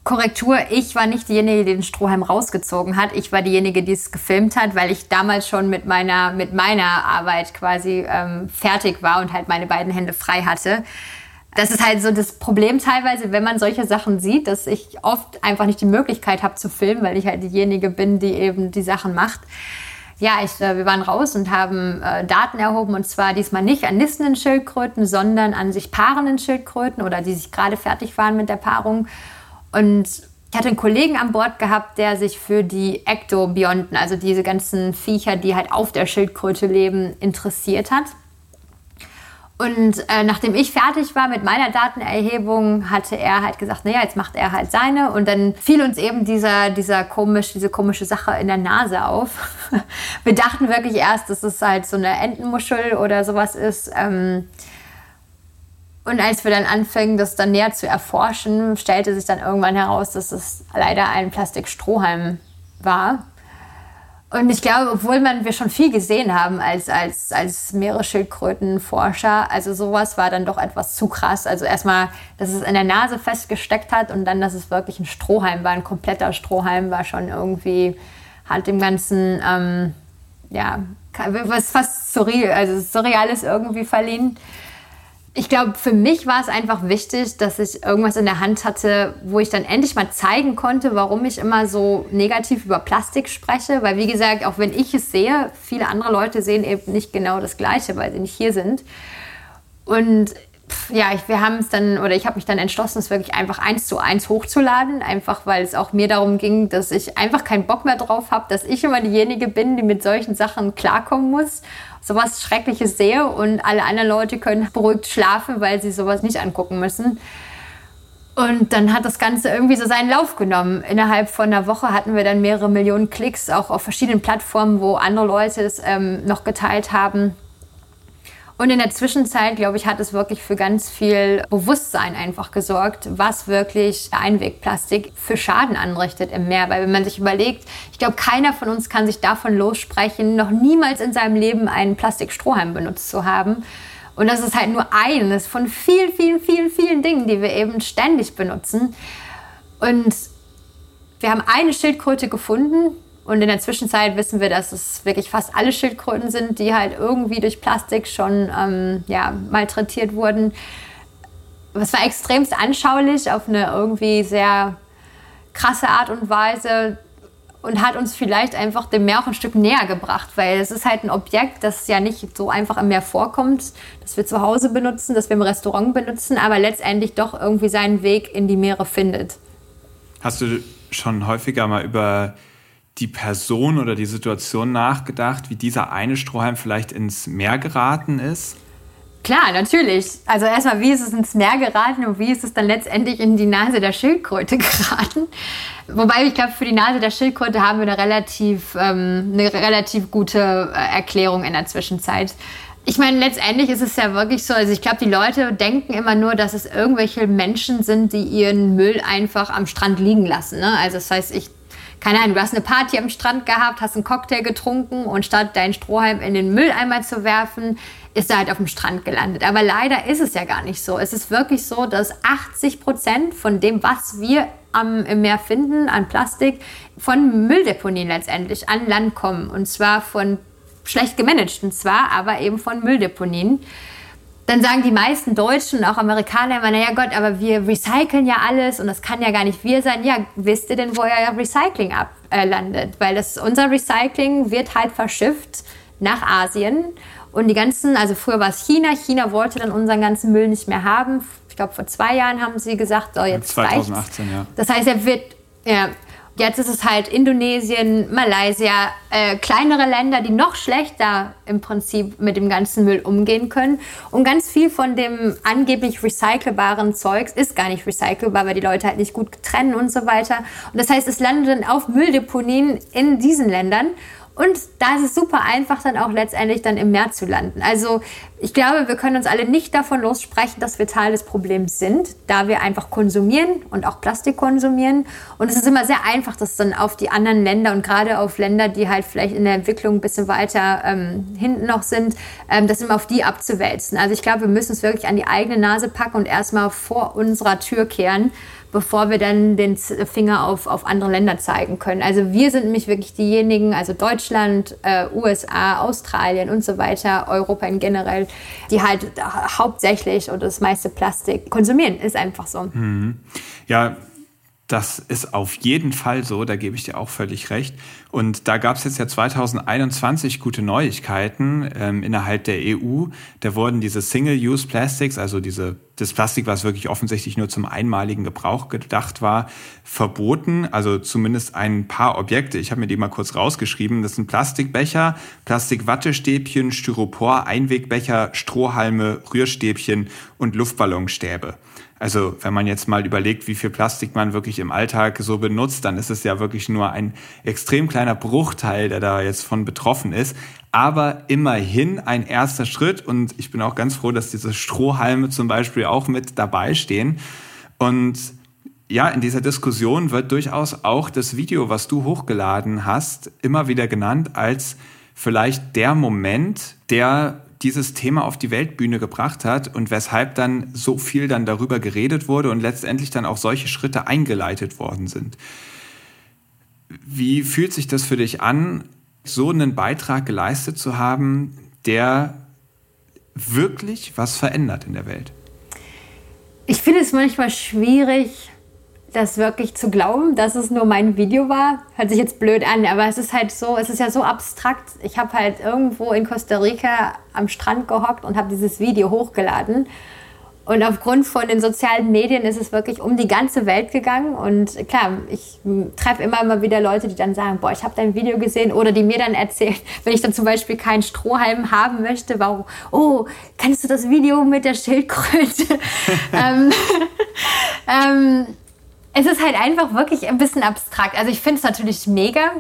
Korrektur, ich war nicht diejenige, die den Strohhalm rausgezogen hat. Ich war diejenige, die es gefilmt hat, weil ich damals schon mit meiner, mit meiner Arbeit quasi ähm, fertig war und halt meine beiden Hände frei hatte. Das ist halt so das Problem teilweise, wenn man solche Sachen sieht, dass ich oft einfach nicht die Möglichkeit habe zu filmen, weil ich halt diejenige bin, die eben die Sachen macht ja, ich, äh, wir waren raus und haben äh, Daten erhoben und zwar diesmal nicht an nistenden Schildkröten, sondern an sich paarenden Schildkröten oder die sich gerade fertig waren mit der Paarung. Und ich hatte einen Kollegen an Bord gehabt, der sich für die Ektobionten, also diese ganzen Viecher, die halt auf der Schildkröte leben, interessiert hat. Und äh, nachdem ich fertig war mit meiner Datenerhebung, hatte er halt gesagt, naja, jetzt macht er halt seine. Und dann fiel uns eben dieser, dieser komisch, diese komische Sache in der Nase auf. (laughs) Wir dachten wirklich erst, dass es halt so eine Entenmuschel oder sowas ist. Ähm, und als wir dann anfingen, das dann näher zu erforschen, stellte sich dann irgendwann heraus, dass es leider ein Plastikstrohhalm war. Und ich glaube, obwohl man, wir schon viel gesehen haben als, als, als Meeresschildkrötenforscher, also sowas war dann doch etwas zu krass. Also erstmal, dass es in der Nase festgesteckt hat und dann, dass es wirklich ein Strohhalm war, ein kompletter Strohhalm war schon irgendwie, hat dem Ganzen, ähm, ja, was fast surreal, also Surreales irgendwie verliehen ich glaube, für mich war es einfach wichtig, dass ich irgendwas in der Hand hatte, wo ich dann endlich mal zeigen konnte, warum ich immer so negativ über Plastik spreche. Weil, wie gesagt, auch wenn ich es sehe, viele andere Leute sehen eben nicht genau das Gleiche, weil sie nicht hier sind. Und ja, ich, wir haben es dann, oder ich habe mich dann entschlossen, es wirklich einfach eins zu eins hochzuladen, einfach weil es auch mir darum ging, dass ich einfach keinen Bock mehr drauf habe, dass ich immer diejenige bin, die mit solchen Sachen klarkommen muss sowas Schreckliches sehe und alle anderen Leute können beruhigt schlafen, weil sie sowas nicht angucken müssen. Und dann hat das Ganze irgendwie so seinen Lauf genommen. Innerhalb von einer Woche hatten wir dann mehrere Millionen Klicks, auch auf verschiedenen Plattformen, wo andere Leute es ähm, noch geteilt haben. Und in der Zwischenzeit, glaube ich, hat es wirklich für ganz viel Bewusstsein einfach gesorgt, was wirklich Einwegplastik für Schaden anrichtet im Meer. Weil wenn man sich überlegt, ich glaube, keiner von uns kann sich davon lossprechen, noch niemals in seinem Leben einen Plastikstrohhalm benutzt zu haben. Und das ist halt nur eines von vielen, vielen, vielen, vielen Dingen, die wir eben ständig benutzen. Und wir haben eine Schildkröte gefunden, und in der Zwischenzeit wissen wir, dass es wirklich fast alle Schildkröten sind, die halt irgendwie durch Plastik schon ähm, ja, malträtiert wurden. Es war extremst anschaulich auf eine irgendwie sehr krasse Art und Weise und hat uns vielleicht einfach dem Meer auch ein Stück näher gebracht, weil es ist halt ein Objekt, das ja nicht so einfach im Meer vorkommt, das wir zu Hause benutzen, das wir im Restaurant benutzen, aber letztendlich doch irgendwie seinen Weg in die Meere findet. Hast du schon häufiger mal über die Person oder die Situation nachgedacht, wie dieser eine Strohhalm vielleicht ins Meer geraten ist? Klar, natürlich. Also erstmal, wie ist es ins Meer geraten und wie ist es dann letztendlich in die Nase der Schildkröte (laughs) geraten? Wobei ich glaube, für die Nase der Schildkröte haben wir eine relativ, ähm, eine relativ gute äh, Erklärung in der Zwischenzeit. Ich meine, letztendlich ist es ja wirklich so, also ich glaube, die Leute denken immer nur, dass es irgendwelche Menschen sind, die ihren Müll einfach am Strand liegen lassen. Ne? Also das heißt, ich, keine Ahnung, du hast eine Party am Strand gehabt, hast einen Cocktail getrunken und statt deinen Strohhalm in den Mülleimer zu werfen, ist er halt auf dem Strand gelandet. Aber leider ist es ja gar nicht so. Es ist wirklich so, dass 80 Prozent von dem, was wir am, im Meer finden an Plastik, von Mülldeponien letztendlich an Land kommen. Und zwar von schlecht gemanagten zwar, aber eben von Mülldeponien. Dann sagen die meisten Deutschen und auch Amerikaner immer, naja Gott, aber wir recyceln ja alles und das kann ja gar nicht wir sein. Ja, wisst ihr denn, wo euer Recycling ablandet? Äh, Weil das, unser Recycling wird halt verschifft nach Asien und die ganzen, also früher war es China, China wollte dann unseren ganzen Müll nicht mehr haben. Ich glaube, vor zwei Jahren haben sie gesagt, so jetzt 2018, reicht's. ja. Das heißt, er wird, ja, Jetzt ist es halt Indonesien, Malaysia, äh, kleinere Länder, die noch schlechter im Prinzip mit dem ganzen Müll umgehen können. Und ganz viel von dem angeblich recycelbaren Zeugs ist gar nicht recycelbar, weil die Leute halt nicht gut trennen und so weiter. Und das heißt, es landet dann auf Mülldeponien in diesen Ländern. Und da ist es super einfach, dann auch letztendlich dann im Meer zu landen. Also ich glaube, wir können uns alle nicht davon lossprechen, dass wir Teil des Problems sind, da wir einfach konsumieren und auch Plastik konsumieren. Und es ist immer sehr einfach, das dann auf die anderen Länder und gerade auf Länder, die halt vielleicht in der Entwicklung ein bisschen weiter ähm, hinten noch sind, ähm, das immer auf die abzuwälzen. Also ich glaube, wir müssen es wirklich an die eigene Nase packen und erstmal vor unserer Tür kehren bevor wir dann den Finger auf, auf andere Länder zeigen können. Also wir sind nämlich wirklich diejenigen, also Deutschland, äh, USA, Australien und so weiter, Europa in generell, die halt hauptsächlich oder das meiste Plastik konsumieren. Ist einfach so. Mhm. Ja, das ist auf jeden Fall so, da gebe ich dir auch völlig recht. Und da gab es jetzt ja 2021 gute Neuigkeiten ähm, innerhalb der EU. Da wurden diese Single-Use-Plastics, also diese, das Plastik, was wirklich offensichtlich nur zum einmaligen Gebrauch gedacht war, verboten. Also zumindest ein paar Objekte. Ich habe mir die mal kurz rausgeschrieben. Das sind Plastikbecher, Plastikwattestäbchen, Styropor, Einwegbecher, Strohhalme, Rührstäbchen und Luftballonstäbe. Also wenn man jetzt mal überlegt, wie viel Plastik man wirklich im Alltag so benutzt, dann ist es ja wirklich nur ein extrem kleiner Bruchteil, der da jetzt von betroffen ist. Aber immerhin ein erster Schritt und ich bin auch ganz froh, dass diese Strohhalme zum Beispiel auch mit dabei stehen. Und ja, in dieser Diskussion wird durchaus auch das Video, was du hochgeladen hast, immer wieder genannt als vielleicht der Moment, der dieses Thema auf die Weltbühne gebracht hat und weshalb dann so viel dann darüber geredet wurde und letztendlich dann auch solche Schritte eingeleitet worden sind. Wie fühlt sich das für dich an, so einen Beitrag geleistet zu haben, der wirklich was verändert in der Welt? Ich finde es manchmal schwierig, das wirklich zu glauben, dass es nur mein Video war. Hört sich jetzt blöd an, aber es ist halt so, es ist ja so abstrakt. Ich habe halt irgendwo in Costa Rica am Strand gehockt und habe dieses Video hochgeladen. Und aufgrund von den sozialen Medien ist es wirklich um die ganze Welt gegangen. Und klar, ich treffe immer mal wieder Leute, die dann sagen, boah, ich habe dein Video gesehen. Oder die mir dann erzählen, (laughs) wenn ich dann zum Beispiel keinen Strohhalm haben möchte, warum, oh, kennst du das Video mit der Schildkröte? (laughs) ähm, (laughs) ähm, es ist halt einfach wirklich ein bisschen abstrakt. Also ich finde es natürlich mega.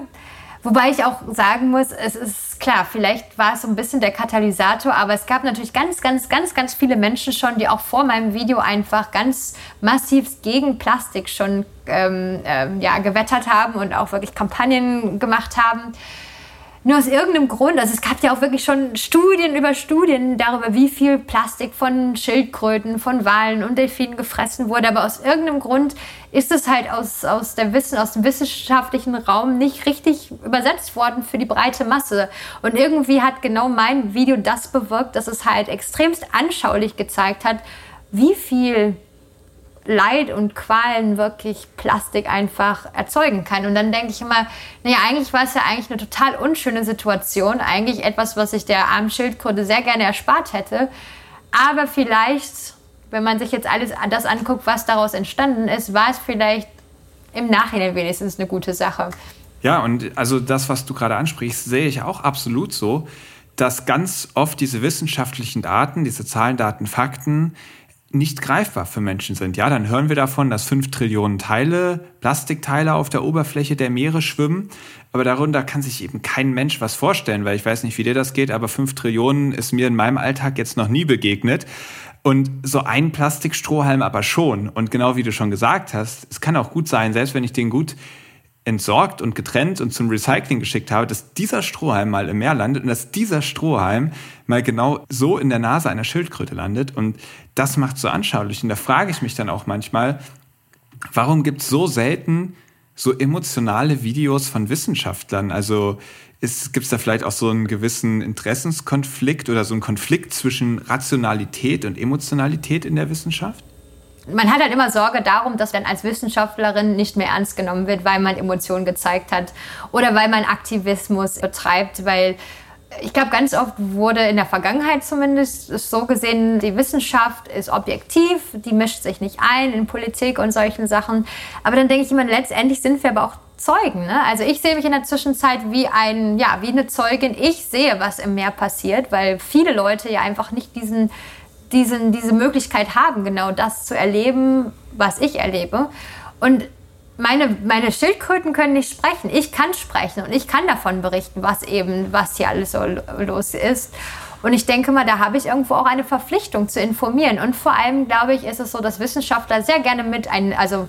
Wobei ich auch sagen muss, es ist klar, vielleicht war es so ein bisschen der Katalysator, aber es gab natürlich ganz, ganz, ganz, ganz viele Menschen schon, die auch vor meinem Video einfach ganz massiv gegen Plastik schon ähm, ähm, ja, gewettert haben und auch wirklich Kampagnen gemacht haben. Nur aus irgendeinem Grund, also es gab ja auch wirklich schon Studien über Studien darüber, wie viel Plastik von Schildkröten, von Walen und Delfinen gefressen wurde, aber aus irgendeinem Grund ist es halt aus, aus, der Wissen, aus dem wissenschaftlichen Raum nicht richtig übersetzt worden für die breite Masse. Und irgendwie hat genau mein Video das bewirkt, dass es halt extremst anschaulich gezeigt hat, wie viel Leid und Qualen wirklich Plastik einfach erzeugen kann. Und dann denke ich immer, naja, eigentlich war es ja eigentlich eine total unschöne Situation, eigentlich etwas, was ich der armen Schildkröte sehr gerne erspart hätte. Aber vielleicht, wenn man sich jetzt alles das anguckt, was daraus entstanden ist, war es vielleicht im Nachhinein wenigstens eine gute Sache. Ja, und also das, was du gerade ansprichst, sehe ich auch absolut so, dass ganz oft diese wissenschaftlichen Daten, diese Zahlen, Daten, Fakten nicht greifbar für Menschen sind. Ja, dann hören wir davon, dass fünf Trillionen Teile, Plastikteile auf der Oberfläche der Meere schwimmen. Aber darunter kann sich eben kein Mensch was vorstellen, weil ich weiß nicht, wie dir das geht, aber fünf Trillionen ist mir in meinem Alltag jetzt noch nie begegnet. Und so ein Plastikstrohhalm aber schon. Und genau wie du schon gesagt hast, es kann auch gut sein, selbst wenn ich den gut entsorgt und getrennt und zum Recycling geschickt habe, dass dieser Strohhalm mal im Meer landet und dass dieser Strohhalm mal genau so in der Nase einer Schildkröte landet. Und das macht so anschaulich. Und da frage ich mich dann auch manchmal, warum gibt es so selten so emotionale Videos von Wissenschaftlern? Also gibt es da vielleicht auch so einen gewissen Interessenskonflikt oder so einen Konflikt zwischen Rationalität und Emotionalität in der Wissenschaft? Man hat halt immer Sorge darum, dass man als Wissenschaftlerin nicht mehr ernst genommen wird, weil man Emotionen gezeigt hat oder weil man Aktivismus betreibt, weil ich glaube, ganz oft wurde in der Vergangenheit zumindest so gesehen, die Wissenschaft ist objektiv, die mischt sich nicht ein in Politik und solchen Sachen. Aber dann denke ich immer, letztendlich sind wir aber auch Zeugen. Ne? Also ich sehe mich in der Zwischenzeit wie ein, ja, wie eine Zeugin. Ich sehe, was im Meer passiert, weil viele Leute ja einfach nicht diesen diesen, diese Möglichkeit haben, genau das zu erleben, was ich erlebe. Und meine, meine Schildkröten können nicht sprechen. Ich kann sprechen und ich kann davon berichten, was eben, was hier alles so los ist. Und ich denke mal, da habe ich irgendwo auch eine Verpflichtung zu informieren. Und vor allem, glaube ich, ist es so, dass Wissenschaftler sehr gerne mit, ein, also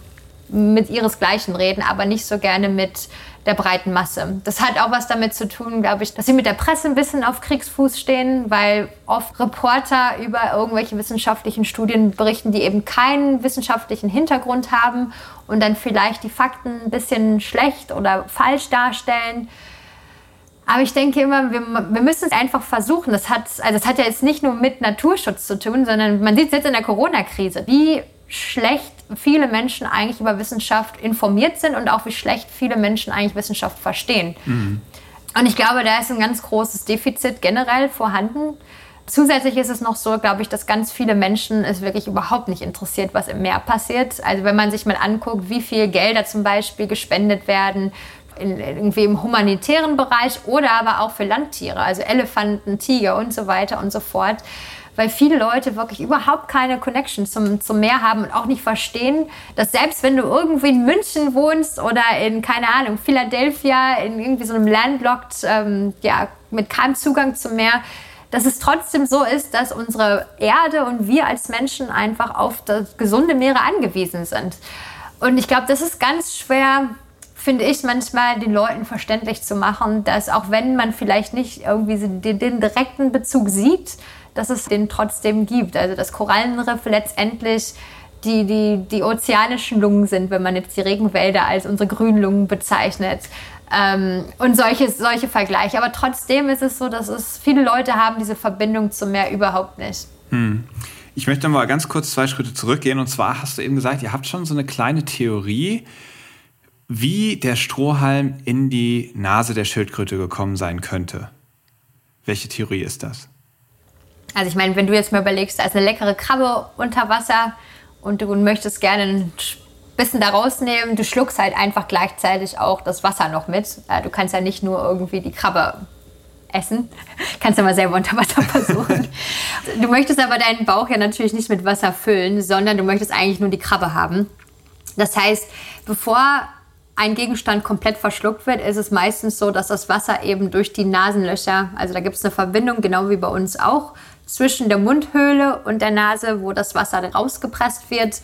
mit ihresgleichen reden, aber nicht so gerne mit der breiten Masse. Das hat auch was damit zu tun, glaube ich, dass sie mit der Presse ein bisschen auf Kriegsfuß stehen, weil oft Reporter über irgendwelche wissenschaftlichen Studien berichten, die eben keinen wissenschaftlichen Hintergrund haben und dann vielleicht die Fakten ein bisschen schlecht oder falsch darstellen. Aber ich denke immer, wir, wir müssen es einfach versuchen. Das hat, also das hat ja jetzt nicht nur mit Naturschutz zu tun, sondern man sieht es jetzt in der Corona-Krise, wie schlecht viele Menschen eigentlich über Wissenschaft informiert sind und auch wie schlecht viele Menschen eigentlich Wissenschaft verstehen. Mhm. Und ich glaube, da ist ein ganz großes Defizit generell vorhanden. Zusätzlich ist es noch so, glaube ich, dass ganz viele Menschen es wirklich überhaupt nicht interessiert, was im Meer passiert. Also wenn man sich mal anguckt, wie viel Gelder zum Beispiel gespendet werden, in, irgendwie im humanitären Bereich oder aber auch für Landtiere, also Elefanten, Tiger und so weiter und so fort weil viele Leute wirklich überhaupt keine Connection zum, zum Meer haben und auch nicht verstehen, dass selbst wenn du irgendwie in München wohnst oder in, keine Ahnung, Philadelphia, in irgendwie so einem landlocked, ähm, ja, mit keinem Zugang zum Meer, dass es trotzdem so ist, dass unsere Erde und wir als Menschen einfach auf das gesunde Meere angewiesen sind. Und ich glaube, das ist ganz schwer, finde ich manchmal den Leuten verständlich zu machen, dass auch wenn man vielleicht nicht irgendwie den, den direkten Bezug sieht, dass es den trotzdem gibt. Also das Korallenriff letztendlich die, die, die ozeanischen Lungen sind, wenn man jetzt die Regenwälder als unsere Grünlungen bezeichnet. Ähm, und solche, solche Vergleiche. Aber trotzdem ist es so, dass es viele Leute haben diese Verbindung zum Meer überhaupt nicht. Hm. Ich möchte mal ganz kurz zwei Schritte zurückgehen. Und zwar hast du eben gesagt, ihr habt schon so eine kleine Theorie, wie der Strohhalm in die Nase der Schildkröte gekommen sein könnte. Welche Theorie ist das? Also ich meine, wenn du jetzt mal überlegst, da ist eine leckere Krabbe unter Wasser und du möchtest gerne ein bisschen da rausnehmen, du schluckst halt einfach gleichzeitig auch das Wasser noch mit. Äh, du kannst ja nicht nur irgendwie die Krabbe essen. (laughs) Kannst du mal selber unter Wasser (laughs) versuchen. du möchtest aber deinen Bauch ja natürlich nicht mit Wasser füllen, sondern du möchtest eigentlich nur die Krabbe haben. Das heißt, bevor ein Gegenstand komplett verschluckt wird, ist es meistens so, dass das Wasser eben durch die Nasenlöcher, also da gibt es eine Verbindung, genau wie bei uns auch, zwischen der Mundhöhle und der Nase, wo das Wasser rausgepresst wird.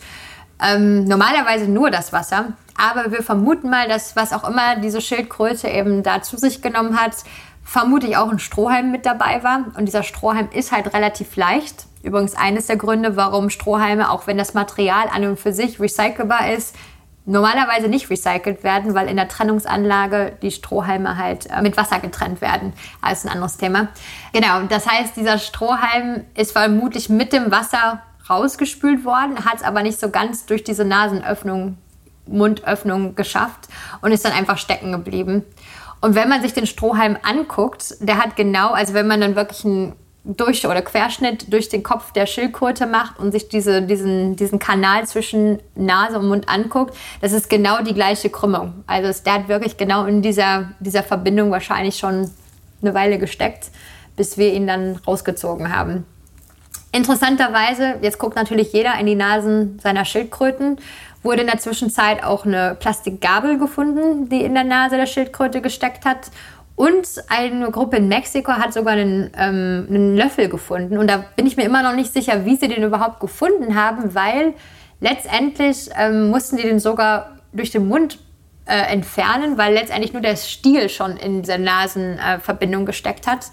Ähm, normalerweise nur das Wasser, aber wir vermuten mal, dass was auch immer diese Schildkröte eben da zu sich genommen hat, vermutlich auch ein Strohhalm mit dabei war. Und dieser Strohhalm ist halt relativ leicht. Übrigens eines der Gründe, warum Strohhalme, auch wenn das Material an und für sich recycelbar ist, normalerweise nicht recycelt werden, weil in der Trennungsanlage die Strohhalme halt äh, mit Wasser getrennt werden. Das ein anderes Thema. Genau, das heißt, dieser Strohhalm ist vermutlich mit dem Wasser rausgespült worden, hat es aber nicht so ganz durch diese Nasenöffnung, Mundöffnung geschafft und ist dann einfach stecken geblieben. Und wenn man sich den Strohhalm anguckt, der hat genau, also wenn man dann wirklich einen durch oder Querschnitt durch den Kopf der Schildkröte macht und sich diese, diesen, diesen Kanal zwischen Nase und Mund anguckt, das ist genau die gleiche Krümmung. Also es, der hat wirklich genau in dieser, dieser Verbindung wahrscheinlich schon eine Weile gesteckt, bis wir ihn dann rausgezogen haben. Interessanterweise, jetzt guckt natürlich jeder in die Nasen seiner Schildkröten, wurde in der Zwischenzeit auch eine Plastikgabel gefunden, die in der Nase der Schildkröte gesteckt hat. Und eine Gruppe in Mexiko hat sogar einen, ähm, einen Löffel gefunden. Und da bin ich mir immer noch nicht sicher, wie sie den überhaupt gefunden haben, weil letztendlich ähm, mussten die den sogar durch den Mund äh, entfernen, weil letztendlich nur der Stiel schon in dieser Nasenverbindung äh, gesteckt hat.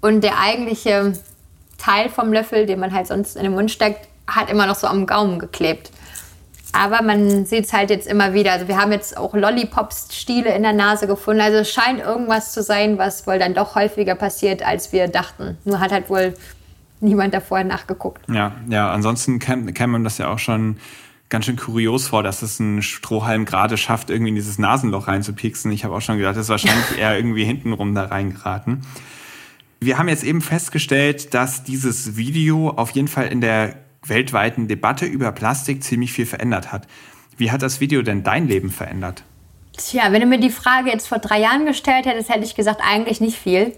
Und der eigentliche Teil vom Löffel, den man halt sonst in den Mund steckt, hat immer noch so am Gaumen geklebt. Aber man sieht es halt jetzt immer wieder. Also wir haben jetzt auch Lollipops-Stiele in der Nase gefunden. Also es scheint irgendwas zu sein, was wohl dann doch häufiger passiert, als wir dachten. Nur hat halt wohl niemand davor nachgeguckt. Ja, ja, ansonsten kennt man das ja auch schon ganz schön kurios vor, dass es ein Strohhalm gerade schafft, irgendwie in dieses Nasenloch reinzupieksen. Ich habe auch schon gedacht, das ist wahrscheinlich (laughs) eher irgendwie hintenrum da reingeraten. Wir haben jetzt eben festgestellt, dass dieses Video auf jeden Fall in der weltweiten Debatte über Plastik ziemlich viel verändert hat. Wie hat das Video denn dein Leben verändert? Tja, wenn du mir die Frage jetzt vor drei Jahren gestellt hättest, hätte ich gesagt, eigentlich nicht viel.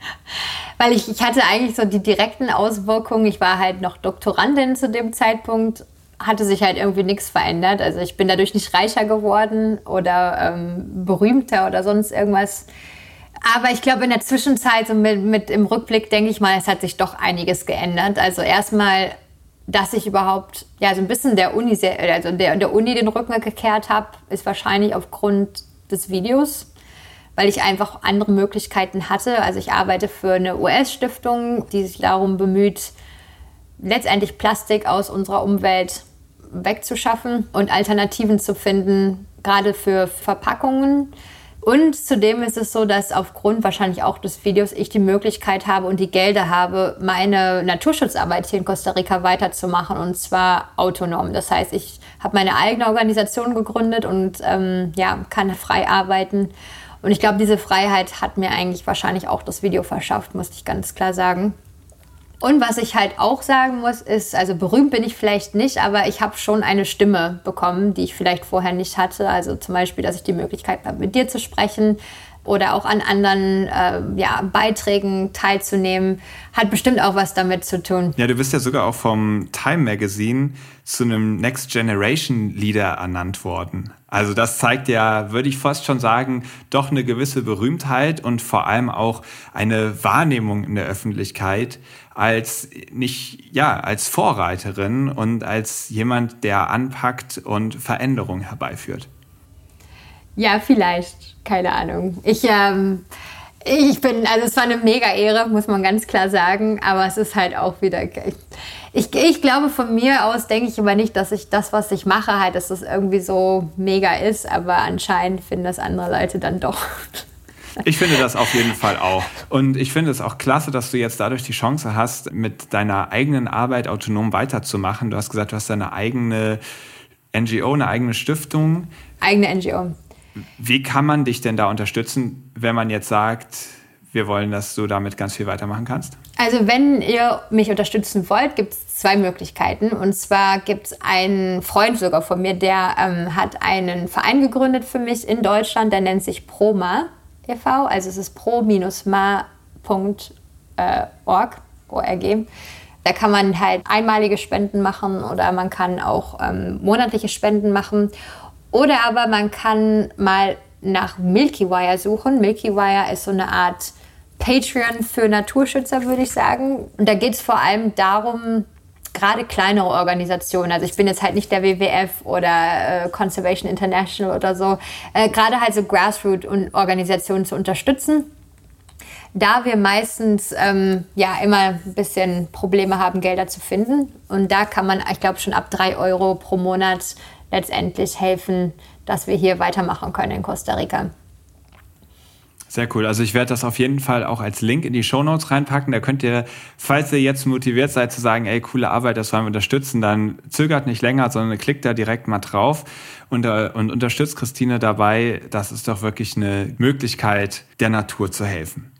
(laughs) Weil ich, ich hatte eigentlich so die direkten Auswirkungen. Ich war halt noch Doktorandin zu dem Zeitpunkt, hatte sich halt irgendwie nichts verändert. Also ich bin dadurch nicht reicher geworden oder ähm, berühmter oder sonst irgendwas. Aber ich glaube, in der Zwischenzeit, so mit, mit im Rückblick, denke ich mal, es hat sich doch einiges geändert. Also erstmal dass ich überhaupt ja so ein bisschen der Uni, also der, der Uni den Rücken gekehrt habe, ist wahrscheinlich aufgrund des Videos, weil ich einfach andere Möglichkeiten hatte. Also ich arbeite für eine US-Stiftung, die sich darum bemüht, letztendlich Plastik aus unserer Umwelt wegzuschaffen und Alternativen zu finden, gerade für Verpackungen und zudem ist es so, dass aufgrund wahrscheinlich auch des Videos ich die Möglichkeit habe und die Gelder habe, meine Naturschutzarbeit hier in Costa Rica weiterzumachen und zwar autonom. Das heißt, ich habe meine eigene Organisation gegründet und ähm, ja, kann frei arbeiten. Und ich glaube, diese Freiheit hat mir eigentlich wahrscheinlich auch das Video verschafft, muss ich ganz klar sagen. Und was ich halt auch sagen muss, ist, also berühmt bin ich vielleicht nicht, aber ich habe schon eine Stimme bekommen, die ich vielleicht vorher nicht hatte. Also zum Beispiel, dass ich die Möglichkeit habe, mit dir zu sprechen oder auch an anderen äh, ja, Beiträgen teilzunehmen, hat bestimmt auch was damit zu tun. Ja, du bist ja sogar auch vom Time Magazine zu einem Next Generation Leader ernannt worden. Also das zeigt ja, würde ich fast schon sagen, doch eine gewisse Berühmtheit und vor allem auch eine Wahrnehmung in der Öffentlichkeit als nicht, ja, als Vorreiterin und als jemand, der anpackt und Veränderung herbeiführt. Ja, vielleicht. Keine Ahnung. Ich, ähm, ich bin, also es war eine mega Ehre, muss man ganz klar sagen, aber es ist halt auch wieder. Ich, ich glaube, von mir aus denke ich immer nicht, dass ich das, was ich mache, halt, dass das irgendwie so mega ist, aber anscheinend finden das andere Leute dann doch. Ich finde das auf jeden Fall auch. Und ich finde es auch klasse, dass du jetzt dadurch die Chance hast, mit deiner eigenen Arbeit autonom weiterzumachen. Du hast gesagt, du hast deine eigene NGO, eine eigene Stiftung. Eigene NGO. Wie kann man dich denn da unterstützen, wenn man jetzt sagt, wir wollen, dass du damit ganz viel weitermachen kannst? Also wenn ihr mich unterstützen wollt, gibt es zwei Möglichkeiten. Und zwar gibt es einen Freund sogar von mir, der ähm, hat einen Verein gegründet für mich in Deutschland, der nennt sich Proma e.V., also es ist pro-ma.org, ORG. Da kann man halt einmalige Spenden machen oder man kann auch ähm, monatliche Spenden machen. Oder aber man kann mal nach Milky Wire suchen. Milky Wire ist so eine Art Patreon für Naturschützer, würde ich sagen. Und da geht es vor allem darum, gerade kleinere Organisationen, also ich bin jetzt halt nicht der WWF oder äh, Conservation International oder so, äh, gerade halt so Grassroot-Organisationen zu unterstützen. Da wir meistens ähm, ja immer ein bisschen Probleme haben, Gelder zu finden. Und da kann man, ich glaube, schon ab drei Euro pro Monat letztendlich helfen, dass wir hier weitermachen können in Costa Rica. Sehr cool. Also ich werde das auf jeden Fall auch als Link in die Show Notes reinpacken. Da könnt ihr, falls ihr jetzt motiviert seid zu sagen, ey, coole Arbeit, das wollen wir unterstützen, dann zögert nicht länger, sondern klickt da direkt mal drauf und, äh, und unterstützt Christine dabei. Das ist doch wirklich eine Möglichkeit, der Natur zu helfen.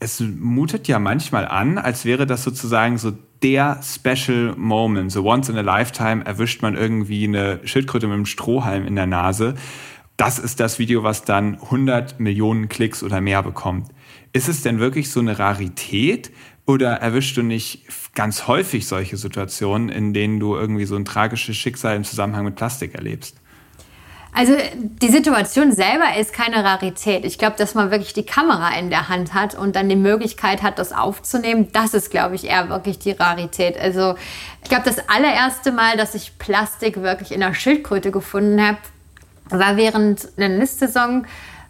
Es mutet ja manchmal an, als wäre das sozusagen so der Special Moment. So once in a lifetime erwischt man irgendwie eine Schildkröte mit einem Strohhalm in der Nase das ist das Video, was dann 100 Millionen Klicks oder mehr bekommt. Ist es denn wirklich so eine Rarität? Oder erwischst du nicht ganz häufig solche Situationen, in denen du irgendwie so ein tragisches Schicksal im Zusammenhang mit Plastik erlebst? Also die Situation selber ist keine Rarität. Ich glaube, dass man wirklich die Kamera in der Hand hat und dann die Möglichkeit hat, das aufzunehmen, das ist, glaube ich, eher wirklich die Rarität. Also ich glaube, das allererste Mal, dass ich Plastik wirklich in der Schildkröte gefunden habe, war während einer Nistsaison,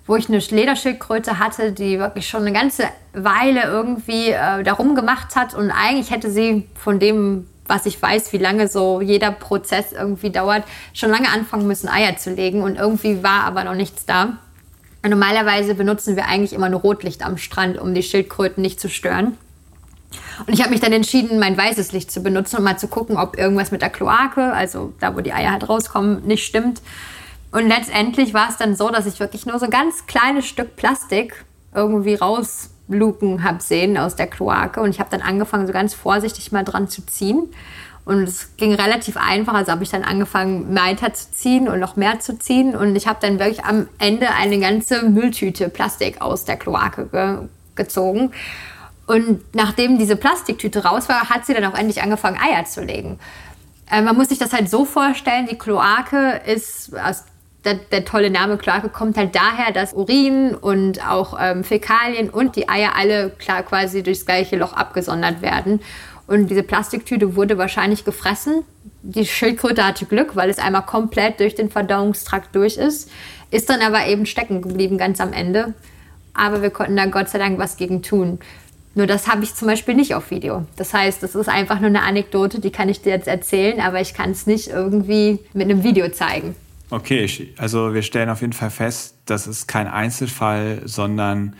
wo ich eine Lederschildkröte hatte, die wirklich schon eine ganze Weile irgendwie äh, darum gemacht hat und eigentlich hätte sie von dem was ich weiß, wie lange so jeder Prozess irgendwie dauert, schon lange anfangen müssen, Eier zu legen. Und irgendwie war aber noch nichts da. Normalerweise benutzen wir eigentlich immer nur Rotlicht am Strand, um die Schildkröten nicht zu stören. Und ich habe mich dann entschieden, mein weißes Licht zu benutzen, um mal zu gucken, ob irgendwas mit der Kloake, also da, wo die Eier halt rauskommen, nicht stimmt. Und letztendlich war es dann so, dass ich wirklich nur so ein ganz kleines Stück Plastik irgendwie raus Luken habe sehen aus der Kloake. Und ich habe dann angefangen, so ganz vorsichtig mal dran zu ziehen. Und es ging relativ einfach. Also habe ich dann angefangen, weiter zu ziehen und noch mehr zu ziehen. Und ich habe dann wirklich am Ende eine ganze Mülltüte Plastik aus der Kloake ge gezogen. Und nachdem diese Plastiktüte raus war, hat sie dann auch endlich angefangen, Eier zu legen. Äh, man muss sich das halt so vorstellen, die Kloake ist aus der, der, tolle Name Kloake kommt halt daher, dass Urin und auch ähm, Fäkalien und die Eier alle klar quasi durchs gleiche Loch abgesondert werden. Und diese Plastiktüte wurde wahrscheinlich gefressen. Die Schildkröte hatte Glück, weil es einmal komplett durch den Verdauungstrakt durch ist, ist dann aber eben stecken geblieben ganz am Ende. Aber wir konnten da Gott sei Dank was gegen tun. Nur das habe ich zum Beispiel nicht auf Video. Das heißt, das ist einfach nur eine Anekdote, die kann ich dir jetzt erzählen, aber ich kann es nicht irgendwie mit einem Video zeigen. Okay, also wir stellen auf jeden Fall fest, das ist kein Einzelfall, sondern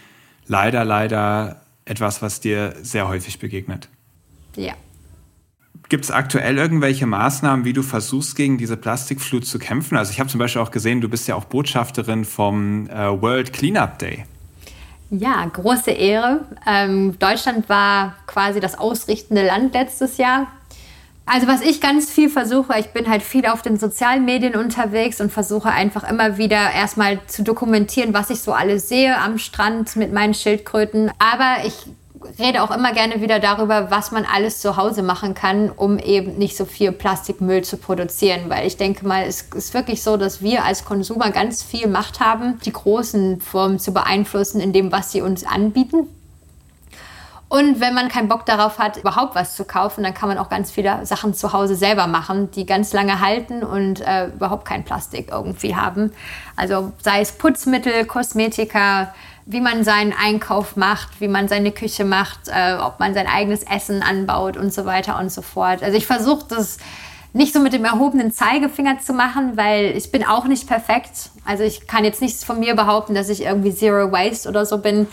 leider, leider etwas, was dir sehr häufig begegnet. Ja. Gibt es aktuell irgendwelche Maßnahmen, wie du versuchst, gegen diese Plastikflut zu kämpfen? Also ich habe zum Beispiel auch gesehen, du bist ja auch Botschafterin vom äh, World Cleanup Day. Ja, große Ehre. Ähm, Deutschland war quasi das ausrichtende Land letztes Jahr also was ich ganz viel versuche, ich bin halt viel auf den sozialen Medien unterwegs und versuche einfach immer wieder erstmal zu dokumentieren, was ich so alles sehe am Strand mit meinen Schildkröten. Aber ich rede auch immer gerne wieder darüber, was man alles zu Hause machen kann, um eben nicht so viel Plastikmüll zu produzieren. Weil ich denke mal, es ist wirklich so, dass wir als Konsumer ganz viel Macht haben, die großen Firmen zu beeinflussen in dem, was sie uns anbieten. Und wenn man keinen Bock darauf hat, überhaupt was zu kaufen, dann kann man auch ganz viele Sachen zu Hause selber machen, die ganz lange halten und äh, überhaupt kein Plastik irgendwie haben. Also sei es Putzmittel, Kosmetika, wie man seinen Einkauf macht, wie man seine Küche macht, äh, ob man sein eigenes Essen anbaut und so weiter und so fort. Also ich versuche das nicht so mit dem erhobenen Zeigefinger zu machen, weil ich bin auch nicht perfekt. Also ich kann jetzt nichts von mir behaupten, dass ich irgendwie Zero Waste oder so bin.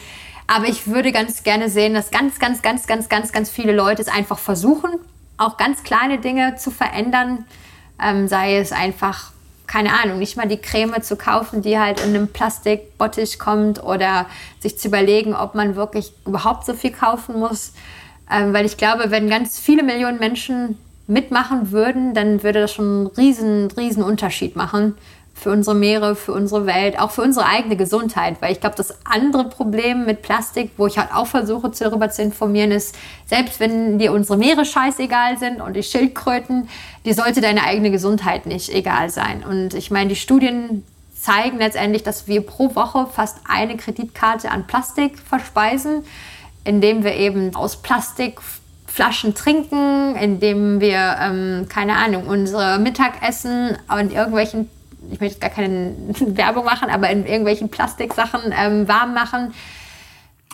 Aber ich würde ganz gerne sehen, dass ganz, ganz, ganz, ganz, ganz, ganz viele Leute es einfach versuchen, auch ganz kleine Dinge zu verändern. Ähm, sei es einfach, keine Ahnung, nicht mal die Creme zu kaufen, die halt in einem Plastikbottich kommt oder sich zu überlegen, ob man wirklich überhaupt so viel kaufen muss. Ähm, weil ich glaube, wenn ganz viele Millionen Menschen mitmachen würden, dann würde das schon einen riesen, riesen Unterschied machen für unsere Meere, für unsere Welt, auch für unsere eigene Gesundheit. Weil ich glaube, das andere Problem mit Plastik, wo ich halt auch versuche, darüber zu informieren, ist, selbst wenn dir unsere Meere scheißegal sind und die Schildkröten, die sollte deine eigene Gesundheit nicht egal sein. Und ich meine, die Studien zeigen letztendlich, dass wir pro Woche fast eine Kreditkarte an Plastik verspeisen, indem wir eben aus Plastik Flaschen trinken, indem wir, ähm, keine Ahnung, unsere Mittagessen an irgendwelchen ich möchte gar keine (laughs) Werbung machen, aber in irgendwelchen Plastiksachen ähm, warm machen.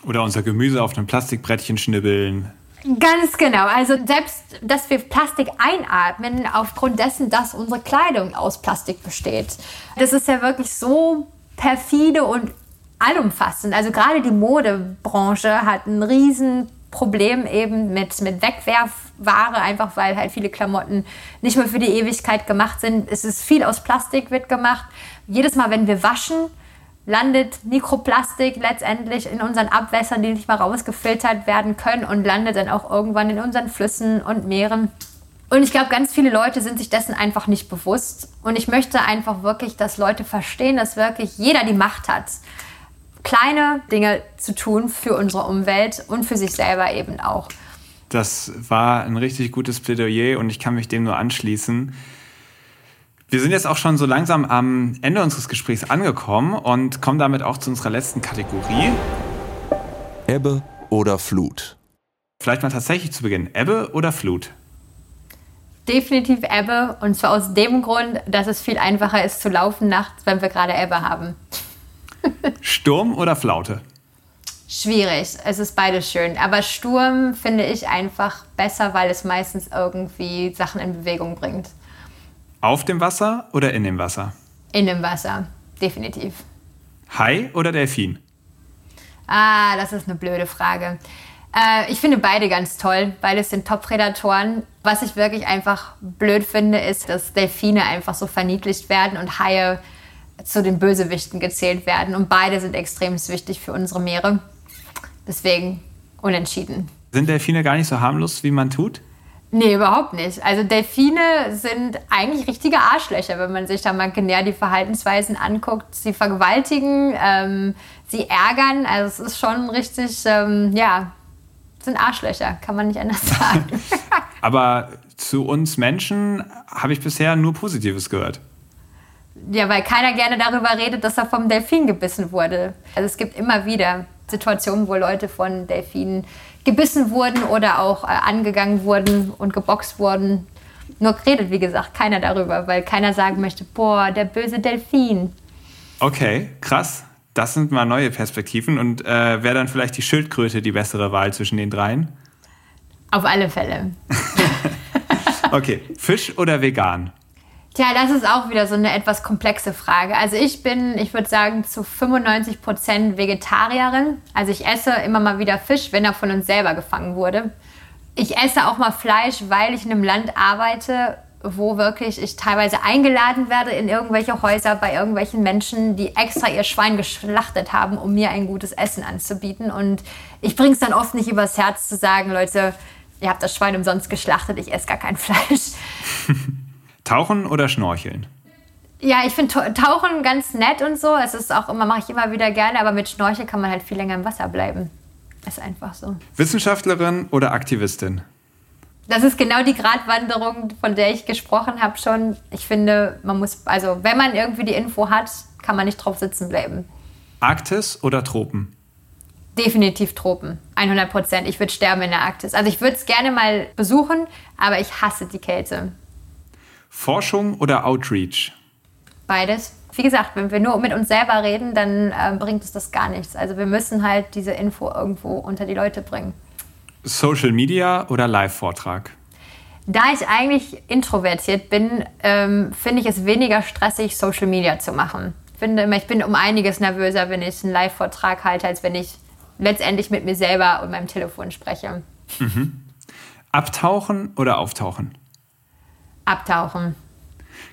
Oder unser Gemüse auf einem Plastikbrettchen schnibbeln. Ganz genau. Also selbst, dass wir Plastik einatmen, aufgrund dessen, dass unsere Kleidung aus Plastik besteht. Das ist ja wirklich so perfide und allumfassend. Also gerade die Modebranche hat ein riesen Problem eben mit, mit Wegwerfware, einfach weil halt viele Klamotten nicht mehr für die Ewigkeit gemacht sind. Es ist viel aus Plastik wird gemacht. Jedes Mal, wenn wir waschen, landet Mikroplastik letztendlich in unseren Abwässern, die nicht mal rausgefiltert werden können und landet dann auch irgendwann in unseren Flüssen und Meeren. Und ich glaube, ganz viele Leute sind sich dessen einfach nicht bewusst. Und ich möchte einfach wirklich, dass Leute verstehen, dass wirklich jeder die Macht hat kleine Dinge zu tun für unsere Umwelt und für sich selber eben auch. Das war ein richtig gutes Plädoyer und ich kann mich dem nur anschließen. Wir sind jetzt auch schon so langsam am Ende unseres Gesprächs angekommen und kommen damit auch zu unserer letzten Kategorie. Ebbe oder Flut? Vielleicht mal tatsächlich zu Beginn. Ebbe oder Flut? Definitiv Ebbe und zwar aus dem Grund, dass es viel einfacher ist zu laufen nachts, wenn wir gerade Ebbe haben. Sturm oder Flaute? Schwierig. Es ist beides schön. Aber Sturm finde ich einfach besser, weil es meistens irgendwie Sachen in Bewegung bringt. Auf dem Wasser oder in dem Wasser? In dem Wasser, definitiv. Hai oder Delfin? Ah, das ist eine blöde Frage. Äh, ich finde beide ganz toll. Beides sind Top-Predatoren. Was ich wirklich einfach blöd finde, ist, dass Delfine einfach so verniedlicht werden und Haie zu den Bösewichten gezählt werden. Und beide sind extrem wichtig für unsere Meere. Deswegen unentschieden. Sind Delfine gar nicht so harmlos, wie man tut? Nee, überhaupt nicht. Also Delfine sind eigentlich richtige Arschlöcher, wenn man sich da mal näher die Verhaltensweisen anguckt. Sie vergewaltigen, ähm, sie ärgern. Also es ist schon richtig, ähm, ja, sind Arschlöcher, kann man nicht anders (laughs) sagen. Aber zu uns Menschen habe ich bisher nur Positives gehört. Ja, weil keiner gerne darüber redet, dass er vom Delfin gebissen wurde. Also es gibt immer wieder Situationen, wo Leute von Delfinen gebissen wurden oder auch äh, angegangen wurden und geboxt wurden. Nur redet, wie gesagt, keiner darüber, weil keiner sagen möchte, boah, der böse Delfin. Okay, krass. Das sind mal neue Perspektiven. Und äh, wäre dann vielleicht die Schildkröte die bessere Wahl zwischen den dreien? Auf alle Fälle. (laughs) okay, Fisch oder vegan? Tja, das ist auch wieder so eine etwas komplexe Frage. Also ich bin, ich würde sagen, zu 95 Prozent Vegetarierin. Also ich esse immer mal wieder Fisch, wenn er von uns selber gefangen wurde. Ich esse auch mal Fleisch, weil ich in einem Land arbeite, wo wirklich ich teilweise eingeladen werde in irgendwelche Häuser bei irgendwelchen Menschen, die extra ihr Schwein geschlachtet haben, um mir ein gutes Essen anzubieten. Und ich bringe es dann oft nicht übers Herz zu sagen, Leute, ihr habt das Schwein umsonst geschlachtet, ich esse gar kein Fleisch. (laughs) Tauchen oder Schnorcheln? Ja, ich finde Tauchen ganz nett und so. Es ist auch immer, mache ich immer wieder gerne, aber mit Schnorchel kann man halt viel länger im Wasser bleiben. Ist einfach so. Wissenschaftlerin oder Aktivistin? Das ist genau die Gratwanderung, von der ich gesprochen habe schon. Ich finde, man muss, also wenn man irgendwie die Info hat, kann man nicht drauf sitzen bleiben. Arktis oder Tropen? Definitiv Tropen. 100 Prozent. Ich würde sterben in der Arktis. Also ich würde es gerne mal besuchen, aber ich hasse die Kälte. Forschung oder Outreach? Beides. Wie gesagt, wenn wir nur mit uns selber reden, dann äh, bringt es das gar nichts. Also wir müssen halt diese Info irgendwo unter die Leute bringen. Social Media oder Live-Vortrag? Da ich eigentlich introvertiert bin, ähm, finde ich es weniger stressig, Social Media zu machen. Ich finde immer, ich bin um einiges nervöser, wenn ich einen Live-Vortrag halte, als wenn ich letztendlich mit mir selber und meinem Telefon spreche. Mhm. Abtauchen oder auftauchen? Abtauchen.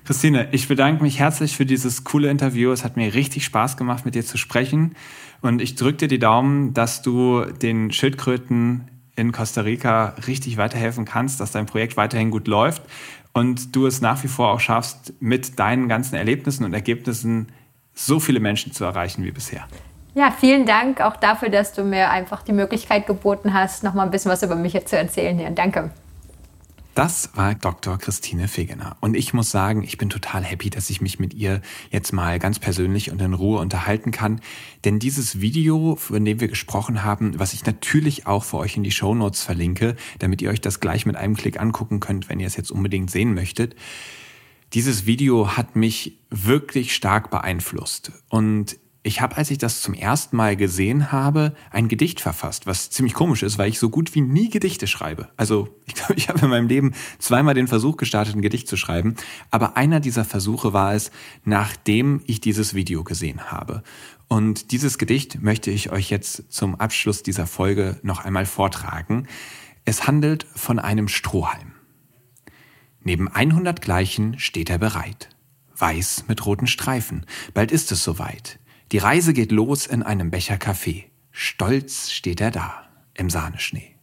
Christine, ich bedanke mich herzlich für dieses coole Interview. Es hat mir richtig Spaß gemacht, mit dir zu sprechen. Und ich drücke dir die Daumen, dass du den Schildkröten in Costa Rica richtig weiterhelfen kannst, dass dein Projekt weiterhin gut läuft und du es nach wie vor auch schaffst, mit deinen ganzen Erlebnissen und Ergebnissen so viele Menschen zu erreichen wie bisher. Ja, vielen Dank auch dafür, dass du mir einfach die Möglichkeit geboten hast, noch mal ein bisschen was über mich zu erzählen hier. Danke. Das war Dr. Christine Fegener. Und ich muss sagen, ich bin total happy, dass ich mich mit ihr jetzt mal ganz persönlich und in Ruhe unterhalten kann. Denn dieses Video, von dem wir gesprochen haben, was ich natürlich auch für euch in die Show Notes verlinke, damit ihr euch das gleich mit einem Klick angucken könnt, wenn ihr es jetzt unbedingt sehen möchtet. Dieses Video hat mich wirklich stark beeinflusst. Und ich habe, als ich das zum ersten Mal gesehen habe, ein Gedicht verfasst, was ziemlich komisch ist, weil ich so gut wie nie Gedichte schreibe. Also (laughs) ich glaube, ich habe in meinem Leben zweimal den Versuch gestartet, ein Gedicht zu schreiben. Aber einer dieser Versuche war es, nachdem ich dieses Video gesehen habe. Und dieses Gedicht möchte ich euch jetzt zum Abschluss dieser Folge noch einmal vortragen. Es handelt von einem Strohhalm. Neben 100 Gleichen steht er bereit. Weiß mit roten Streifen. Bald ist es soweit. Die Reise geht los in einem Becher Kaffee. Stolz steht er da, im Sahneschnee.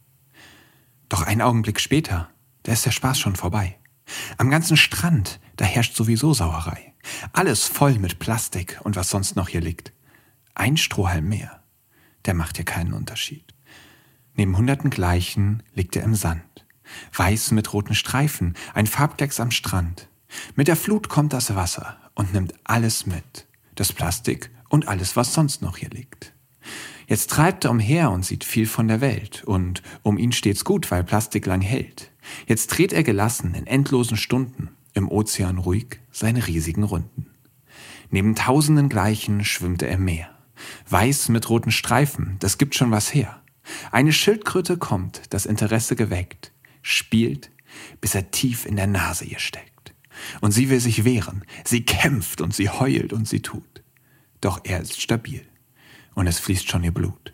Doch einen Augenblick später, da ist der Spaß schon vorbei. Am ganzen Strand, da herrscht sowieso Sauerei. Alles voll mit Plastik und was sonst noch hier liegt. ein Strohhalm mehr. Der macht hier keinen Unterschied. Neben hunderten gleichen liegt er im Sand. Weiß mit roten Streifen, ein Farbklecks am Strand. Mit der Flut kommt das Wasser und nimmt alles mit. Das Plastik und alles, was sonst noch hier liegt. Jetzt treibt er umher und sieht viel von der Welt. Und um ihn steht's gut, weil Plastik lang hält. Jetzt dreht er gelassen in endlosen Stunden im Ozean ruhig seine riesigen Runden. Neben tausenden Gleichen schwimmt er im Meer. Weiß mit roten Streifen, das gibt schon was her. Eine Schildkröte kommt, das Interesse geweckt, spielt, bis er tief in der Nase ihr steckt. Und sie will sich wehren, sie kämpft und sie heult und sie tut. Doch er ist stabil und es fließt schon ihr Blut.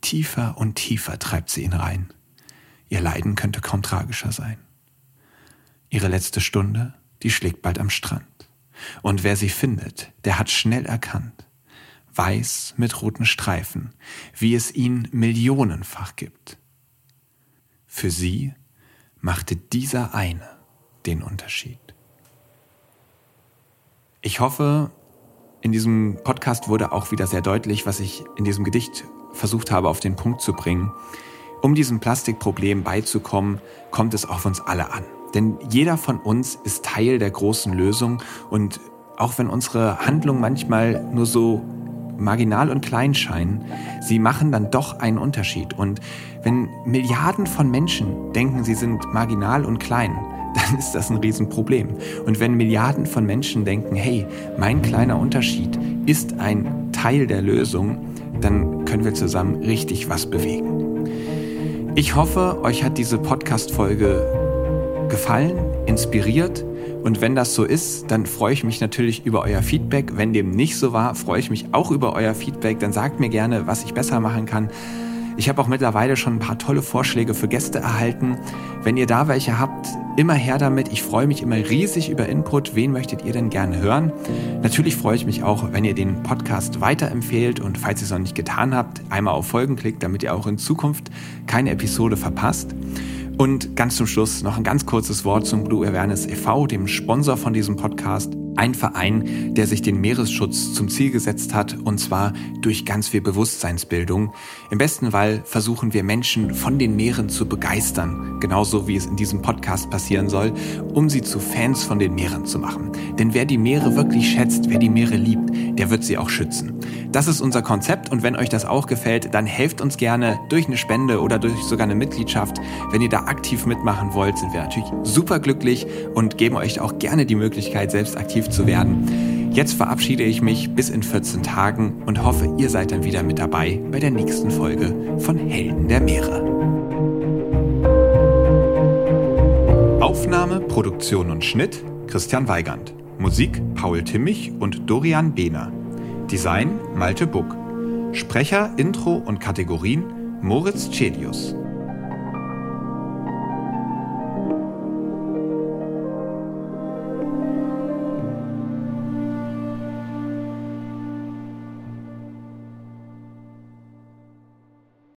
Tiefer und tiefer treibt sie ihn rein. Ihr Leiden könnte kaum tragischer sein. Ihre letzte Stunde, die schlägt bald am Strand. Und wer sie findet, der hat schnell erkannt, weiß mit roten Streifen, wie es ihn millionenfach gibt. Für sie machte dieser eine den Unterschied. Ich hoffe, in diesem Podcast wurde auch wieder sehr deutlich, was ich in diesem Gedicht versucht habe auf den Punkt zu bringen. Um diesem Plastikproblem beizukommen, kommt es auf uns alle an. Denn jeder von uns ist Teil der großen Lösung und auch wenn unsere Handlungen manchmal nur so marginal und klein scheinen, sie machen dann doch einen Unterschied. Und wenn Milliarden von Menschen denken, sie sind marginal und klein, dann ist das ein Riesenproblem. Und wenn Milliarden von Menschen denken, hey, mein kleiner Unterschied ist ein Teil der Lösung, dann können wir zusammen richtig was bewegen. Ich hoffe, euch hat diese Podcast-Folge gefallen, inspiriert. Und wenn das so ist, dann freue ich mich natürlich über euer Feedback. Wenn dem nicht so war, freue ich mich auch über euer Feedback. Dann sagt mir gerne, was ich besser machen kann. Ich habe auch mittlerweile schon ein paar tolle Vorschläge für Gäste erhalten. Wenn ihr da welche habt, immer her damit. Ich freue mich immer riesig über Input. Wen möchtet ihr denn gerne hören? Natürlich freue ich mich auch, wenn ihr den Podcast weiterempfehlt und falls ihr es noch nicht getan habt, einmal auf Folgen klickt, damit ihr auch in Zukunft keine Episode verpasst. Und ganz zum Schluss noch ein ganz kurzes Wort zum Blue Awareness e.V., dem Sponsor von diesem Podcast. Ein Verein, der sich den Meeresschutz zum Ziel gesetzt hat, und zwar durch ganz viel Bewusstseinsbildung. Im besten Fall versuchen wir Menschen von den Meeren zu begeistern, genauso wie es in diesem Podcast passieren soll, um sie zu Fans von den Meeren zu machen. Denn wer die Meere wirklich schätzt, wer die Meere liebt, der wird sie auch schützen. Das ist unser Konzept und wenn euch das auch gefällt, dann helft uns gerne durch eine Spende oder durch sogar eine Mitgliedschaft. Wenn ihr da aktiv mitmachen wollt, sind wir natürlich super glücklich und geben euch auch gerne die Möglichkeit, selbst aktiv zu werden. Jetzt verabschiede ich mich bis in 14 Tagen und hoffe, ihr seid dann wieder mit dabei bei der nächsten Folge von Helden der Meere. Aufnahme, Produktion und Schnitt Christian Weigand. Musik Paul Timmich und Dorian Behner. Design Malte Buck. Sprecher, Intro und Kategorien Moritz Celius.